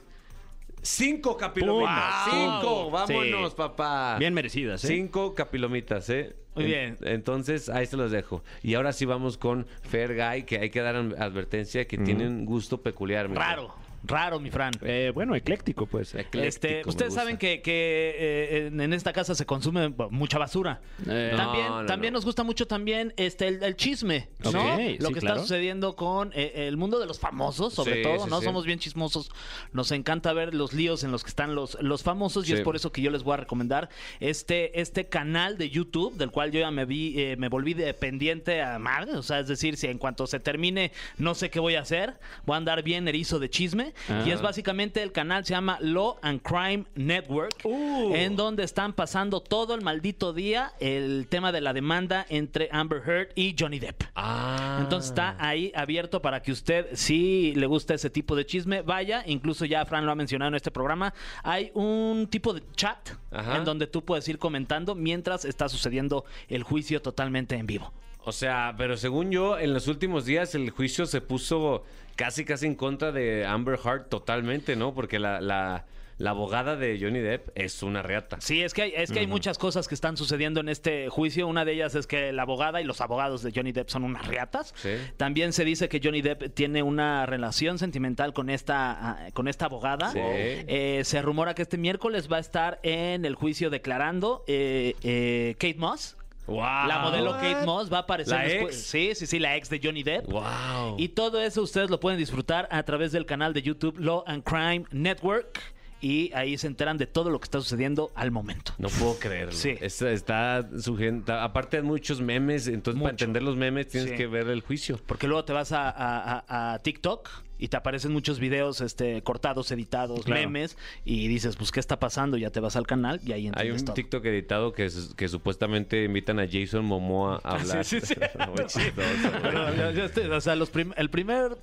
Speaker 2: cinco capilomitas.
Speaker 4: Wow.
Speaker 2: Cinco, vámonos,
Speaker 3: Sí.
Speaker 2: papá.
Speaker 3: Bien merecidas, ¿eh?
Speaker 2: Cinco capilomitas, ¿eh?
Speaker 4: Muy
Speaker 2: En-
Speaker 4: bien.
Speaker 2: Entonces, ahí se los dejo. Y ahora sí vamos con Fair Guy, que hay que dar advertencia que tiene un gusto peculiar.
Speaker 4: Raro, raro, mi Fran.
Speaker 3: Eh, bueno, ecléctico, pues.
Speaker 2: Ecléctico,
Speaker 4: Este, ustedes saben que, que, eh, en, en esta casa se consume mucha basura.
Speaker 3: Eh,
Speaker 4: también
Speaker 2: no,
Speaker 4: también
Speaker 2: no.
Speaker 4: nos gusta mucho también este el, el chisme, ¿no?
Speaker 3: Ok,
Speaker 4: Lo
Speaker 3: sí,
Speaker 4: que está
Speaker 3: claro.
Speaker 4: sucediendo con eh, el mundo de los famosos, sobre
Speaker 2: Sí,
Speaker 4: todo,
Speaker 2: sí,
Speaker 4: ¿no?
Speaker 2: sí.
Speaker 4: Somos bien chismosos. Nos encanta ver los líos en los que están los, los famosos y
Speaker 2: Sí.
Speaker 4: es por eso que yo les voy a recomendar este, este canal de YouTube, del cual yo ya me vi, eh, me volví dependiente a madre. O sea, es decir, si en cuanto se termine no sé qué voy a hacer, voy a andar bien erizo de chisme.
Speaker 3: Ah.
Speaker 4: Y es básicamente el canal se llama Law and Crime Network,
Speaker 3: Uh.
Speaker 4: en donde están pasando todo el maldito día el tema de la demanda entre Amber Heard y Johnny Depp.
Speaker 2: Ah.
Speaker 4: Entonces está ahí abierto para que usted, si le gusta ese tipo de chisme, vaya. Incluso ya Fran lo ha mencionado en este programa. Hay un tipo de chat
Speaker 2: Ajá.
Speaker 4: en donde tú puedes ir comentando mientras está sucediendo el juicio totalmente en vivo.
Speaker 2: O sea, pero según yo, en los últimos días el juicio se puso casi, casi en contra de Amber Heard totalmente, ¿no? Porque la, la, la abogada de Johnny Depp es una reata.
Speaker 4: Sí, es que, hay, es que hay muchas cosas que están sucediendo en este juicio. Una de ellas es que la abogada y los abogados de Johnny Depp son unas riatas.
Speaker 2: Sí.
Speaker 4: También se dice que Johnny Depp tiene una relación sentimental con esta, ah, con esta abogada.
Speaker 2: Sí.
Speaker 4: Eh, se rumora que este miércoles va a estar en el juicio declarando eh, eh, Kate Moss.
Speaker 2: Wow.
Speaker 4: La modelo Kate Moss va a aparecer
Speaker 2: ¿La
Speaker 4: después.
Speaker 2: ex?
Speaker 4: Sí, sí, sí, la ex de Johnny Depp.
Speaker 2: Wow.
Speaker 4: Y todo eso ustedes lo pueden disfrutar a través del canal de YouTube Law and Crime Network. Y ahí se enteran de todo lo que está sucediendo al momento.
Speaker 2: No puedo creerlo.
Speaker 4: Sí.
Speaker 2: Está, está sujeta- aparte de muchos memes, entonces para entender los memes tienes
Speaker 4: Sí.
Speaker 2: que ver el juicio.
Speaker 4: Porque luego te vas a, a- a- a TikTok y te aparecen muchos videos este, cortados, editados,
Speaker 3: Claro.
Speaker 4: memes. Y dices, pues, ¿qué está pasando? Ya te vas al canal y ahí
Speaker 2: Hay
Speaker 4: entiendes
Speaker 2: un
Speaker 4: todo.
Speaker 2: TikTok editado que, que supuestamente invitan a Jason Momoa a hablar.
Speaker 4: Sí, sí, sí.
Speaker 2: Muy chistoso, güey.
Speaker 4: Bueno, yo- yo estoy- o sea, los, prim- el primer,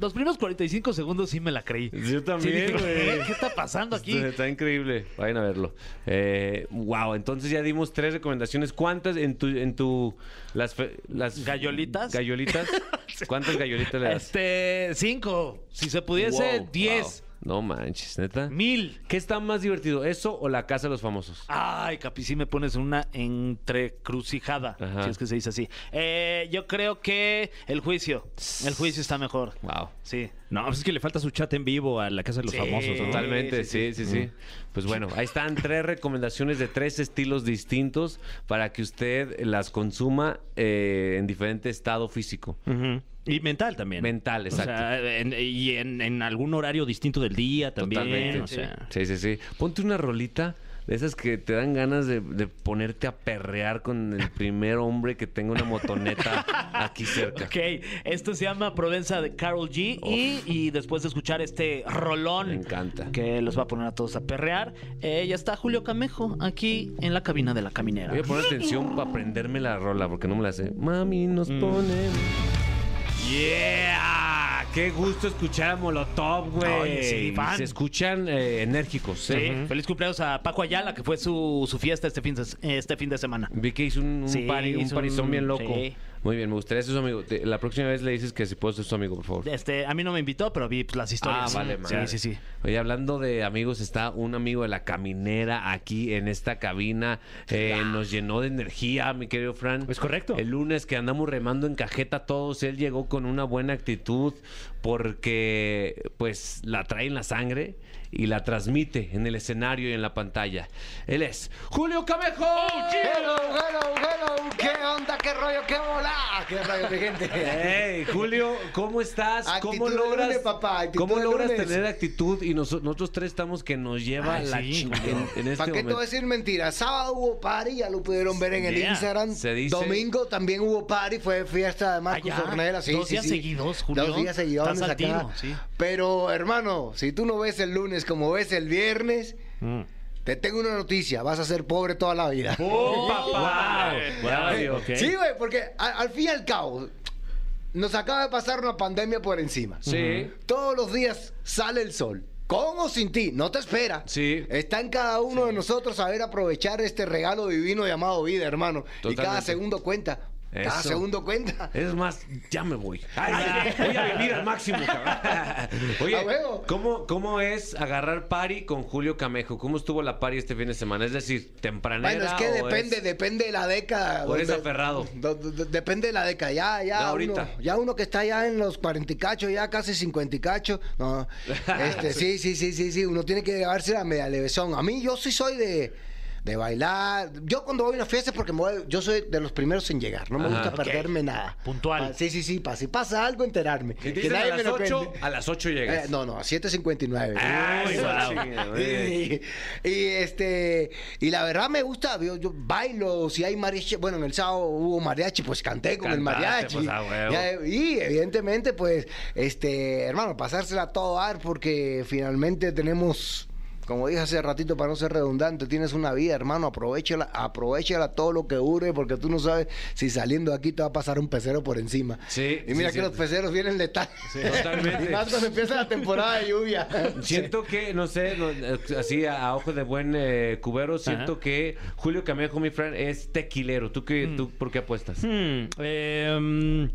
Speaker 4: los primeros 45 segundos sí me la creí.
Speaker 2: Yo también, güey.
Speaker 4: ¿qué, qué está pasando aquí?
Speaker 2: Está, está increíble. Vayan a verlo. Eh, wow, entonces ya dimos tres recomendaciones. ¿Cuántas en tu, en tu las, las
Speaker 4: ¿Gallolitas?
Speaker 2: Gallolitas. ¿Cuántas gallolitas le das?
Speaker 4: Este, cinco. Si se pudiese,
Speaker 2: Wow,
Speaker 4: diez.
Speaker 2: wow. No manches, neta.
Speaker 4: Mil.
Speaker 2: ¿Qué está más divertido, eso o la casa de los famosos?
Speaker 4: Ay, Capi, sí me pones una entrecrucijada,
Speaker 2: Ajá.
Speaker 4: si es que se dice así. Eh, yo creo que el juicio. El juicio está mejor.
Speaker 2: Wow.
Speaker 4: Sí.
Speaker 3: No, pues es que le falta su chat en vivo a la casa de los
Speaker 4: Sí,
Speaker 3: famosos. ¿no?
Speaker 2: Totalmente,
Speaker 4: sí,
Speaker 2: sí, sí, sí. Pues bueno, ahí están tres recomendaciones de tres estilos distintos para que usted las consuma eh, en diferente estado físico.
Speaker 3: Ujú. Y mental también.
Speaker 2: Mental,
Speaker 3: O
Speaker 2: exacto.
Speaker 3: sea, en- y en, en algún horario distinto del día también.
Speaker 2: Totalmente.
Speaker 3: o sea.
Speaker 2: Sí, sí, sí. Ponte una rolita de esas que te dan ganas de, de ponerte a perrear con el primer hombre que tenga una motoneta aquí cerca.
Speaker 4: Ok, esto se llama Provenza de Carol G. Y, y después de escuchar este rolón
Speaker 2: Me encanta.
Speaker 4: que los va a poner a todos a perrear, eh, ya está Julio Camejo aquí en la cabina de la caminera.
Speaker 2: Voy a poner atención para aprenderme la rola porque no me la sé. Mami, nos
Speaker 3: Mm.
Speaker 2: pone. ¡Yeah! ¡Qué gusto escuchar a Molotov, güey!
Speaker 4: Sí, fan.
Speaker 2: Se escuchan eh, enérgicos.
Speaker 4: Sí,
Speaker 2: ¿eh?
Speaker 4: feliz cumpleaños a Paco Ayala, que fue su, su fiesta este fin de, este fin de semana.
Speaker 2: Vi que hizo un, un,
Speaker 4: Sí,
Speaker 2: party- un
Speaker 4: hizo
Speaker 2: parizón
Speaker 4: un-
Speaker 2: bien loco.
Speaker 4: sí.
Speaker 2: Muy bien, me gustaría ser su amigo. Te- La próxima vez le dices que si puedo ser su amigo, por favor.
Speaker 4: Este, a mí no me invitó, pero vi pues, las
Speaker 2: Ah,
Speaker 4: historias.
Speaker 2: vale,
Speaker 4: Sí, sí, sí.
Speaker 2: Oye, hablando de amigos, está un amigo de la caminera aquí en esta cabina. Eh, nos llenó de energía, mi querido Fran.
Speaker 3: Es correcto.
Speaker 2: El lunes que andamos remando en cajeta todos, él llegó con una buena actitud porque pues la trae en la sangre y la transmite en el escenario y en la pantalla. Él es Julio Camejo.
Speaker 7: Hello, hello, hello. ¿Qué onda? ¿Qué rollo? ¿Qué bola? ¿Qué rollo, mi gente?
Speaker 2: Hey, Julio, ¿cómo estás?
Speaker 7: Actitud
Speaker 2: ¿Cómo
Speaker 7: de
Speaker 2: logras,
Speaker 7: lunes, papá, actitud
Speaker 2: ¿cómo
Speaker 7: de
Speaker 2: logras
Speaker 7: lunes.
Speaker 2: tener actitud? Y noso- nosotros tres estamos que nos lleva
Speaker 3: Ay,
Speaker 2: la
Speaker 3: sí,
Speaker 2: en, en este
Speaker 7: ¿Para qué te
Speaker 2: momento.
Speaker 7: voy a decir mentira? Sábado hubo party, ya lo pudieron ver en el. Instagram.
Speaker 2: Se dice-
Speaker 7: Domingo también hubo party, fue fiesta de Marcos
Speaker 4: ya.
Speaker 7: Ornella. Sí,
Speaker 4: Dos
Speaker 7: sí,
Speaker 4: días
Speaker 7: sí.
Speaker 4: seguidos, Julio.
Speaker 7: Dos días seguidos.
Speaker 4: Estás al
Speaker 7: acá.
Speaker 4: tiro, sí.
Speaker 7: Pero, hermano, si tú no ves el lunes como ves el viernes,
Speaker 3: Mm.
Speaker 7: te tengo una noticia. Vas a ser pobre toda la vida.
Speaker 2: ¡Oh, papá!
Speaker 3: Wow.
Speaker 7: Sí, güey, porque al fin y al cabo, nos acaba de pasar una pandemia por encima.
Speaker 2: Sí.
Speaker 7: Todos los días sale el sol. Con o sin ti, no te espera.
Speaker 2: Sí.
Speaker 7: Está en cada uno de nosotros saber aprovechar este regalo divino llamado vida, hermano. Y cada segundo cuenta. Cada
Speaker 2: Eso.
Speaker 7: segundo cuenta.
Speaker 2: Es más, ya me voy. Ay, voy a vivir al máximo, cabrón. Oye. ¿cómo, ¿cómo es agarrar pari con Julio Camejo? ¿Cómo estuvo la pari este fin de semana? Es decir, tempranera
Speaker 7: Bueno, es que depende,
Speaker 2: es-
Speaker 7: depende de la década.
Speaker 2: o eres
Speaker 7: donde-
Speaker 2: aferrado?
Speaker 7: do- do- do- depende de la década. Ya, ya,
Speaker 2: De ahorita.
Speaker 7: Uno, ya uno que está ya en los 40 y cacho, ya casi 50 y cacho. No, este, sí, sí, sí, sí, sí. Uno tiene que llevarse la media levesón. A mí, yo sí soy de, de bailar. Yo cuando voy a una fiesta es porque me voy- yo soy de los primeros en llegar. No me
Speaker 2: Ajá.
Speaker 7: gusta
Speaker 2: Ok.
Speaker 7: perderme nada.
Speaker 4: Puntual.
Speaker 7: Sí, sí, sí. Pa, si pasa algo, enterarme.
Speaker 2: Si te dicen a las
Speaker 7: lo
Speaker 2: 8,
Speaker 7: cuente.
Speaker 2: a las 8 llegas.
Speaker 7: Eh, no, no, a 7.59.
Speaker 2: Ah, chinga, güey.
Speaker 7: y, y, este y la verdad me gusta, yo, yo bailo, si hay mariachi, bueno, en el sábado hubo mariachi, pues canté con el
Speaker 2: Cantaste,
Speaker 7: mariachi.
Speaker 2: pues, a huevo.
Speaker 7: Ya, y evidentemente, pues, este, hermano, pasársela a todo dar porque finalmente tenemos como dije hace ratito para no ser redundante, tienes una vida, hermano, aprovechala, aprovechala todo lo que dure, porque tú no sabes si saliendo de aquí te va a pasar un pecero por encima.
Speaker 2: Sí,
Speaker 7: Y mira
Speaker 2: sí,
Speaker 7: que
Speaker 2: sí.
Speaker 7: los peceros vienen letales.
Speaker 2: Totalmente.
Speaker 7: Y más cuando empieza la temporada de lluvia.
Speaker 2: Siento que, no sé, no, eh, así a, a ojo de buen eh, cubero, siento
Speaker 3: Ajá.
Speaker 2: que Julio Camejo, mi friend, es tequilero. ¿Tú, qué,
Speaker 7: Mm.
Speaker 2: ¿Tú por qué apuestas?
Speaker 3: Hmm, em,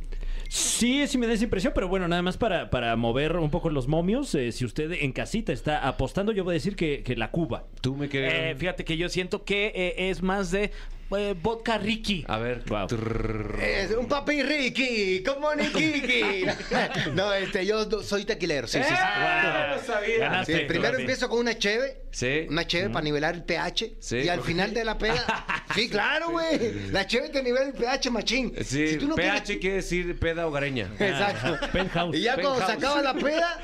Speaker 3: sí, sí me da esa impresión, pero bueno, nada más para, para mover un poco los momios, eh, si usted en casita está apostando, yo voy a decir que, que la Cuba.
Speaker 2: Tú me querías...
Speaker 4: Eh, fíjate que yo siento que eh, es más de eh, vodka Ricky.
Speaker 2: A ver.
Speaker 3: Wow.
Speaker 7: Es un papi Ricky, como Nikiki. no, este, yo soy tequilero, sí, sí. sí. Sí, primero
Speaker 4: Papi.
Speaker 7: empiezo con una cheve.
Speaker 2: Sí.
Speaker 7: Una cheve para nivelar el pH.
Speaker 2: Sí.
Speaker 7: Y al final de la peda. sí, claro, güey. La cheve te nivela el pH machín.
Speaker 2: Sí,
Speaker 7: Si tú no
Speaker 2: pH
Speaker 7: quieres-
Speaker 2: quiere decir peda hogareña.
Speaker 7: Exacto.
Speaker 3: Penthouse.
Speaker 7: Y ya cuando se acaba la peda,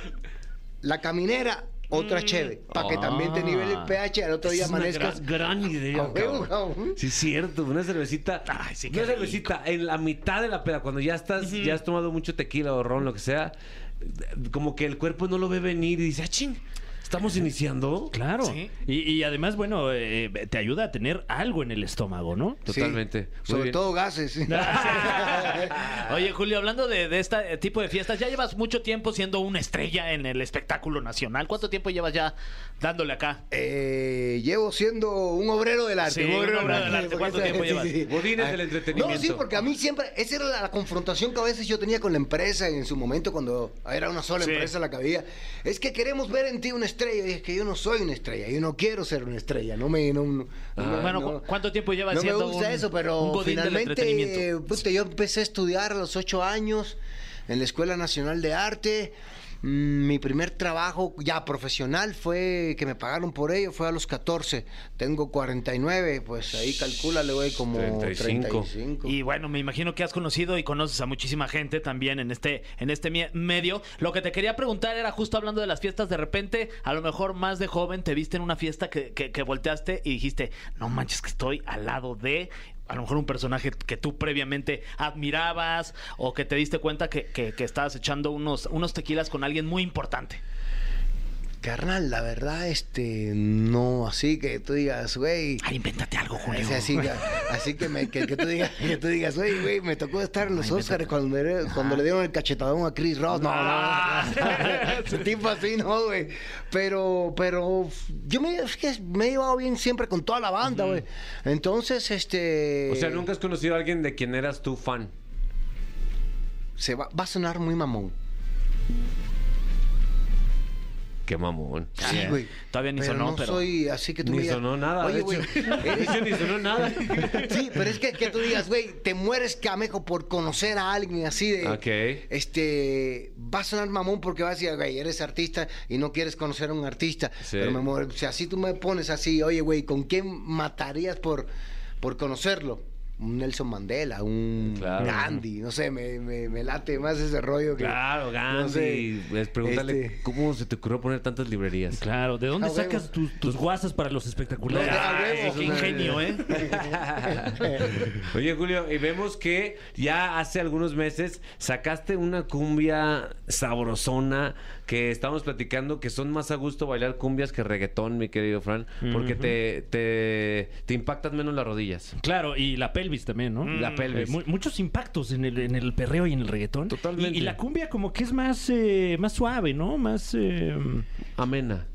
Speaker 7: la caminera, otra
Speaker 2: Mm.
Speaker 7: cheve. Para que también te nivele el pH. Al otro día
Speaker 2: Es una
Speaker 7: amanezcas.
Speaker 2: gran, gran idea,
Speaker 7: A huevo,
Speaker 2: cabrón.
Speaker 7: cabrón.
Speaker 2: Sí, es cierto, una cervecita.
Speaker 4: Ay, sí,
Speaker 2: una cervecita en la mitad de la peda, cuando ya estás, ya has tomado mucho tequila o ron, lo que sea, como que el cuerpo no lo ve venir y dice, ah, ching, estamos iniciando.
Speaker 3: Claro.
Speaker 4: Sí.
Speaker 3: Y, y además, bueno, eh, te ayuda a tener algo en el estómago, ¿no?
Speaker 2: Totalmente.
Speaker 7: Sobre
Speaker 2: bien.
Speaker 7: todo gases.
Speaker 4: Oye, Julio, hablando de, de este tipo de fiestas, ya llevas mucho tiempo siendo una estrella en el espectáculo nacional. ¿Cuánto tiempo llevas ya dándole acá?
Speaker 7: Eh, llevo siendo un obrero del arte.
Speaker 4: Sí, un obrero del arte.
Speaker 7: porque
Speaker 4: ¿Cuánto tiempo llevas?
Speaker 2: Godines
Speaker 7: Ah,
Speaker 2: del entretenimiento.
Speaker 7: No, sí, porque a mí siempre, esa era la, la confrontación que a veces yo tenía con la empresa en su momento cuando era una sola
Speaker 4: Sí.
Speaker 7: empresa la que había. Es que queremos ver en ti una estrella. Y es que yo no soy una estrella, yo no quiero ser una estrella. No me, no, no- no-
Speaker 4: bueno,
Speaker 7: no-
Speaker 4: ¿cu- ¿cuánto tiempo llevas
Speaker 7: no me
Speaker 4: siendo
Speaker 7: gusta
Speaker 4: un-
Speaker 7: eso, pero finalmente, puta, yo empecé a estudiar a los ocho años en la Escuela Nacional de Arte. Mm, Mi primer trabajo ya profesional fue que me pagaron por ello, fue a los 14. Tengo 49, pues ahí calcula, le voy como
Speaker 2: 35.
Speaker 7: 35.
Speaker 4: Y bueno, me imagino que has conocido y conoces a muchísima gente también en este, en este medio. Lo que te quería preguntar era justo hablando de las fiestas, de repente, a lo mejor más de joven, te viste en una fiesta que, que- que volteaste y dijiste, no manches que estoy al lado de a lo mejor un personaje que tú previamente admirabas o que te diste cuenta que, que- que estabas echando unos, unos tequilas con alguien muy importante.
Speaker 7: Carnal, la verdad, este, no, así que tú digas, güey.
Speaker 4: Ay, invéntate algo, Julio.
Speaker 7: Es así, que- así que, me, que, que tú digas, que tú digas, oye, güey, me tocó estar en los Oscars cuando, me- cuando le dieron el cachetadón a Chris Ross. No, no, no. Ese tipo así, no, güey. Pero, pero, yo me, es que me he llevado bien siempre con toda la banda, güey. Entonces, este.
Speaker 2: O sea, nunca has conocido a alguien de quien eras tú fan.
Speaker 7: Se va, va a sonar muy mamón.
Speaker 2: Qué mamón.
Speaker 7: Sí, güey.
Speaker 4: Todavía ni
Speaker 7: pero
Speaker 4: sonó,
Speaker 7: no
Speaker 4: pero-
Speaker 7: soy así que tú
Speaker 2: Ni
Speaker 7: digas,
Speaker 2: sonó nada,
Speaker 7: Oye,
Speaker 2: de
Speaker 7: güey,
Speaker 2: hecho.
Speaker 7: eres-
Speaker 2: ni sonó nada.
Speaker 7: Sí, pero es que, que tú digas, güey, te mueres camejo por conocer a alguien así de.
Speaker 2: Ok.
Speaker 7: Este. Va a sonar mamón porque vas a decir, güey, eres artista y no quieres conocer a un artista.
Speaker 2: Sí.
Speaker 7: Pero me muero. O sea, si tú me pones así, oye, güey, ¿con quién matarías por, por conocerlo? Un Nelson Mandela, un
Speaker 2: Claro.
Speaker 7: Gandhi, no sé, me, me, me late más ese rollo que.
Speaker 2: Claro, Gandhi.
Speaker 7: no sé,
Speaker 2: Pues pregúntale
Speaker 7: este-
Speaker 2: cómo se te ocurrió poner tantas librerías.
Speaker 3: Claro, ¿de dónde
Speaker 7: A huevo.
Speaker 3: sacas tus, tus guasas para los espectaculares?
Speaker 7: No, a
Speaker 4: Ay,
Speaker 7: huevo.
Speaker 4: qué ingenio, ¿eh?
Speaker 2: Oye, Julio, y vemos que ya hace algunos meses sacaste una cumbia sabrosona que estábamos platicando que son más a gusto bailar cumbias que reggaetón, mi querido Fran, porque te, te, te impactan menos las rodillas.
Speaker 3: Claro, y la pelvis también, ¿no?
Speaker 2: La pelvis.
Speaker 3: Eh, mu- muchos impactos en el, en el perreo y en el reggaetón.
Speaker 2: Totalmente.
Speaker 3: Y, y la cumbia como que es más, eh, más suave, ¿no? Más... eh,
Speaker 2: Amena.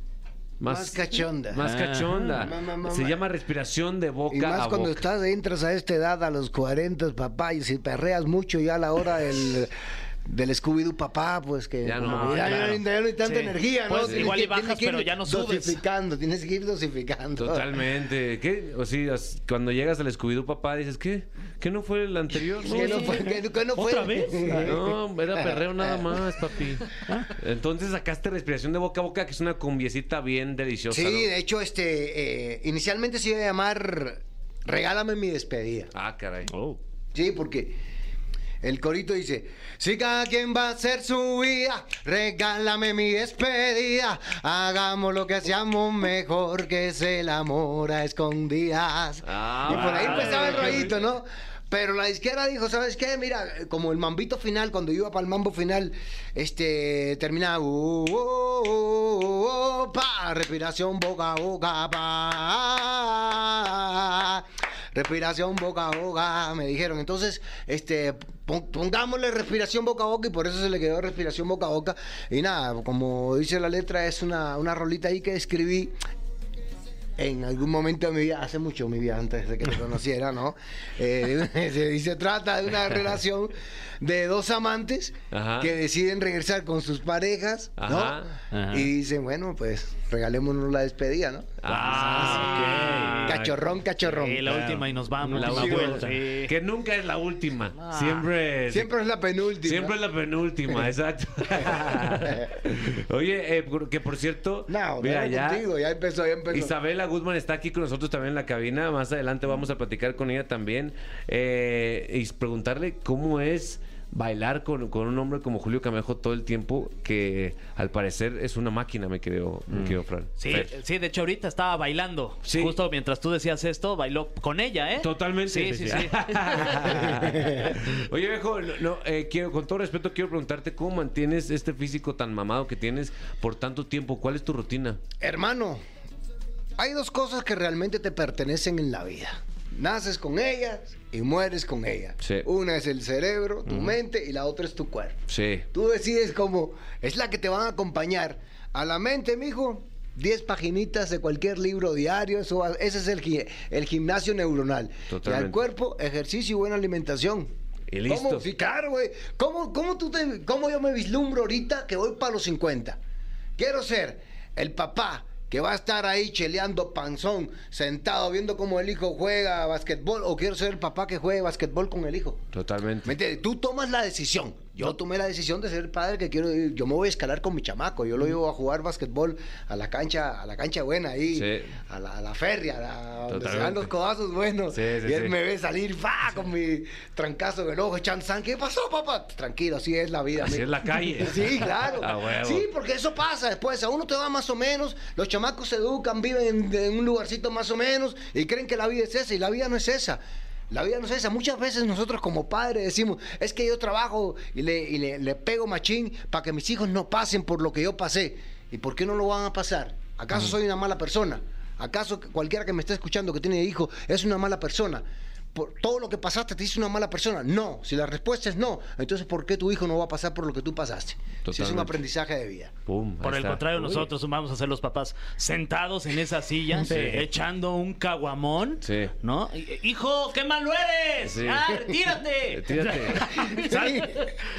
Speaker 7: Más cachonda.
Speaker 2: Más cachonda. Se
Speaker 7: ma.
Speaker 2: llama respiración de boca
Speaker 7: Y más
Speaker 2: a
Speaker 7: cuando
Speaker 2: boca.
Speaker 7: estás, entras a esta edad, a los 40, papá, y si perreas mucho ya a la hora del, del Scooby-Doo, papá, pues que
Speaker 2: Ya no,
Speaker 7: ya,
Speaker 2: claro.
Speaker 7: ya no- ya no hay tanta
Speaker 4: Sí.
Speaker 7: energía, ¿no?
Speaker 4: Pues igual y
Speaker 7: tienes
Speaker 4: bajas,
Speaker 7: que ir
Speaker 4: pero ya no subes.
Speaker 7: Dosificando, tienes que ir dosificando.
Speaker 2: Totalmente. ¿Qué? O sí, cuando llegas al Scooby-Doo, papá, dices, ¿qué? ¿Qué no fue el anterior? No,
Speaker 7: ¿Qué no
Speaker 2: sí.
Speaker 7: fue? ¿Qué- qué no fue?
Speaker 3: ¿Otra vez?
Speaker 2: No, era perreo nada más, papi. Entonces sacaste respiración de boca a boca, que es una cumbiecita bien deliciosa.
Speaker 7: Sí,
Speaker 2: ¿no?
Speaker 7: de hecho, este, eh, inicialmente se iba a llamar Regálame mi despedida.
Speaker 2: Ah, caray.
Speaker 3: oh.
Speaker 7: Sí, porque el corito dice, si cada quien va a hacer su vida, regálame mi despedida, hagamos lo que hacíamos mejor, que es el amor a escondidas.
Speaker 2: Ah,
Speaker 7: y por ahí empezaba el rollito, ¿no? Pero la izquierda dijo, ¿sabes qué? Mira, como el mambito final, cuando iba para el mambo final, este, terminaba, uh, uh, uh, uh, pa, respiración boca a boca, pa, respiración boca a boca, me dijeron. Entonces, este, pon- pongámosle respiración boca a boca y por eso se le quedó respiración boca a boca. Y nada, como dice la letra, es una, una rolita ahí que escribí en algún momento de mi vida, hace mucho mi vida antes de que me conociera, ¿no? Eh, se trata de una relación de dos amantes
Speaker 2: Ajá.
Speaker 7: que deciden regresar con sus parejas, ¿no?
Speaker 2: Ajá.
Speaker 7: Y dicen, bueno, pues regalémonos la despedida, ¿no?
Speaker 2: Ah, ok.
Speaker 7: Cachorrón, cachorrón.
Speaker 4: Sí, la última y nos vamos.
Speaker 2: La
Speaker 4: La
Speaker 2: última.
Speaker 4: vuelta. Sí.
Speaker 2: Que nunca es la última. Siempre.
Speaker 7: Siempre es la penúltima.
Speaker 2: Siempre es la penúltima, exacto. Oye, eh, que por cierto,
Speaker 7: No,
Speaker 2: mira,
Speaker 7: mira,
Speaker 2: ya
Speaker 7: contigo, ya empezó, ya empezó.
Speaker 2: Isabela Guzmán está aquí con nosotros también en la cabina. Más adelante vamos a platicar con ella también eh, y preguntarle cómo es bailar con, con un hombre como Julio Camejo todo el tiempo, que al parecer es una máquina, me creo, me creo Fran.
Speaker 4: Sí,
Speaker 2: Fer.
Speaker 4: sí, de hecho ahorita estaba bailando.
Speaker 2: Sí.
Speaker 4: Justo mientras tú decías esto, bailó con ella, ¿eh?
Speaker 2: Totalmente.
Speaker 4: Sí, sí, sí.
Speaker 2: Oye, viejo, no, no, eh, quiero, con todo respeto, quiero preguntarte cómo mantienes este físico tan mamado que tienes por tanto tiempo. ¿Cuál es tu rutina?
Speaker 7: Hermano, hay dos cosas que realmente te pertenecen en la vida. Naces con ellas y mueres con ellas.
Speaker 2: Sí.
Speaker 7: Una es el cerebro, tu mente, y la otra es tu cuerpo.
Speaker 2: Sí.
Speaker 7: Tú decides cómo es la que te van a acompañar. A la mente, mijo, 10 paginitas de cualquier libro diario, eso, va- ese es el, gi- el gimnasio neuronal. Y al cuerpo, ejercicio y buena alimentación.
Speaker 2: Y listo.
Speaker 7: ¿Cómo? Sí, claro, güey. ¿Cómo, cómo, tú te- ¿Cómo yo me vislumbro ahorita que voy para los 50? Quiero ser el papá que va a estar ahí cheleando panzón, sentado viendo cómo el hijo juega basquetbol, o quiero ser el papá que juegue basquetbol con el hijo.
Speaker 2: Totalmente.
Speaker 7: ¿Me entiendes? Tú tomas la decisión. Yo tomé la decisión de ser padre que quiero ir. Yo me voy a escalar con mi chamaco. Yo lo llevo a jugar basquetbol a la cancha, a la cancha buena ahí,
Speaker 2: Sí.
Speaker 7: a, la, a la feria, a la- donde se dan los codazos buenos.
Speaker 2: Sí, sí,
Speaker 7: y él me ve salir, ¡fa! con mi trancazo en el ojo, echan san. ¿Qué pasó, papá? Tranquilo, así es la vida.
Speaker 2: Así
Speaker 7: amigo.
Speaker 2: es la calle.
Speaker 7: Sí, claro.
Speaker 2: A huevo.
Speaker 7: Sí, porque eso pasa después. A uno te va más o menos, los chamacos se educan, viven en, en un lugarcito más o menos y creen que la vida es esa y la vida no es esa. La vida no es esa. Muchas veces nosotros como padres decimos, es que yo trabajo y le, y le, le pego machín para que mis hijos no pasen por lo que yo pasé. ¿Y por qué no lo van a pasar? ¿Acaso soy una mala persona? ¿Acaso cualquiera que me esté escuchando que tiene hijos es una mala persona? Por todo lo que pasaste te hizo una mala persona. No, si la respuesta es no, entonces ¿por qué tu hijo no va a pasar por lo que tú pasaste? Si es un aprendizaje de vida.
Speaker 2: Pum,
Speaker 4: Por el
Speaker 2: está.
Speaker 4: contrario,
Speaker 2: Uy.
Speaker 4: nosotros vamos a ser los papás sentados en esa silla, echando un caguamón,
Speaker 2: Sí.
Speaker 4: ¿no? Hijo, qué malo eres.
Speaker 2: Sí.
Speaker 4: ¡Ah, retírate!
Speaker 2: Tírate. Sal-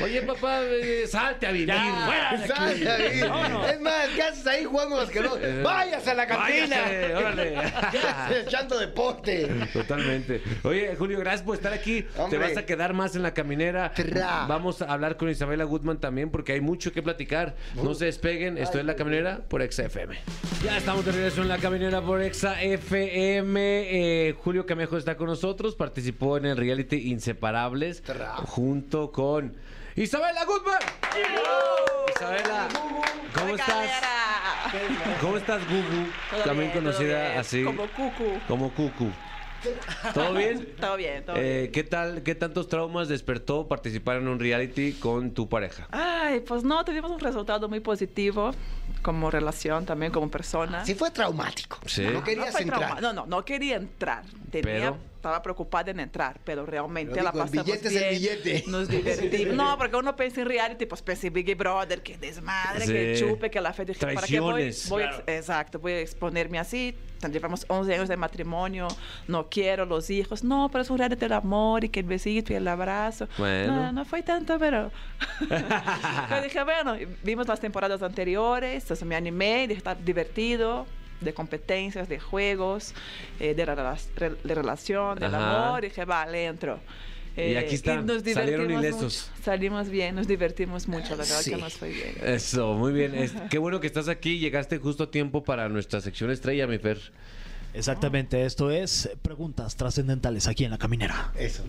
Speaker 2: Oye, papá, eh, salte a vivir.
Speaker 4: Ya, fuera de aquí.
Speaker 7: Sal de ahí.
Speaker 4: Vámonos.
Speaker 7: Es más, ¿qué haces ahí jugando basquetbol? Váyase a la cantina.
Speaker 2: Váyase, órale.
Speaker 7: ¿Qué haces echando deporte?
Speaker 2: Totalmente. Oye, Julio, gracias por estar aquí.
Speaker 7: Hombre.
Speaker 2: Te vas a quedar más en la caminera.
Speaker 7: Tra.
Speaker 2: Vamos a hablar con Isabela Goodman también porque hay mucho que platicar. No se despeguen. Esto es La Caminera por Exa FM. Ya estamos de regreso en La Caminera por Exa FM. Eh, Julio Camejo está con nosotros. Participó en el reality Inseparables
Speaker 7: Tra.
Speaker 2: junto con Isabela Goodman. Isabela, ¿cómo estás? ¿Cómo estás, Gugu? También conocida así
Speaker 8: Como Cucu.
Speaker 2: como Cucu. ¿Todo bien?
Speaker 8: Todo bien, todo
Speaker 2: Eh,
Speaker 8: bien.
Speaker 2: ¿Qué tal, qué tantos traumas despertó participar en un reality con tu pareja?
Speaker 8: Ay, pues no, tuvimos un resultado muy positivo como relación, también como persona.
Speaker 7: Sí fue traumático.
Speaker 2: Sí.
Speaker 7: No
Speaker 8: No
Speaker 7: querías
Speaker 8: fue
Speaker 7: entrar.
Speaker 8: trauma- No, no, no quería entrar. Tenía,
Speaker 2: Pero-
Speaker 8: Estaba preocupada en entrar, pero realmente
Speaker 7: Pero
Speaker 8: la
Speaker 7: digo, el
Speaker 8: pasamos
Speaker 7: billete es el
Speaker 8: bien.
Speaker 7: billete.
Speaker 8: Nos divertimos. No, porque uno piensa en reality, pues piensa en Big Brother, que desmadre, que
Speaker 2: Sí.
Speaker 8: chupe, que la fe. Dije, ¿para qué voy? Voy ex- exacto, voy a exponerme así. Llevamos 11 años de matrimonio, no quiero los hijos. No, pero es un reality del amor y que el besito y el abrazo.
Speaker 2: Bueno.
Speaker 8: No, no fue tanto, pero... Pero dije, bueno, vimos las temporadas anteriores, entonces me animé, dije, está divertido, de competencias, de juegos, eh, de, rela- re- de relación, del
Speaker 2: Ajá.
Speaker 8: amor, dije, vale, entro. Eh,
Speaker 2: Y aquí están,
Speaker 8: nos
Speaker 2: salieron ilesos.
Speaker 8: mucho. Salimos bien, nos divertimos mucho, la verdad
Speaker 7: Sí.
Speaker 8: que nos fue bien.
Speaker 2: Eso, muy bien. Es- qué bueno que estás aquí. Llegaste justo a tiempo para nuestra sección estrella, mi Fer.
Speaker 3: Exactamente, esto es preguntas trascendentales aquí en la caminera.
Speaker 7: Eso.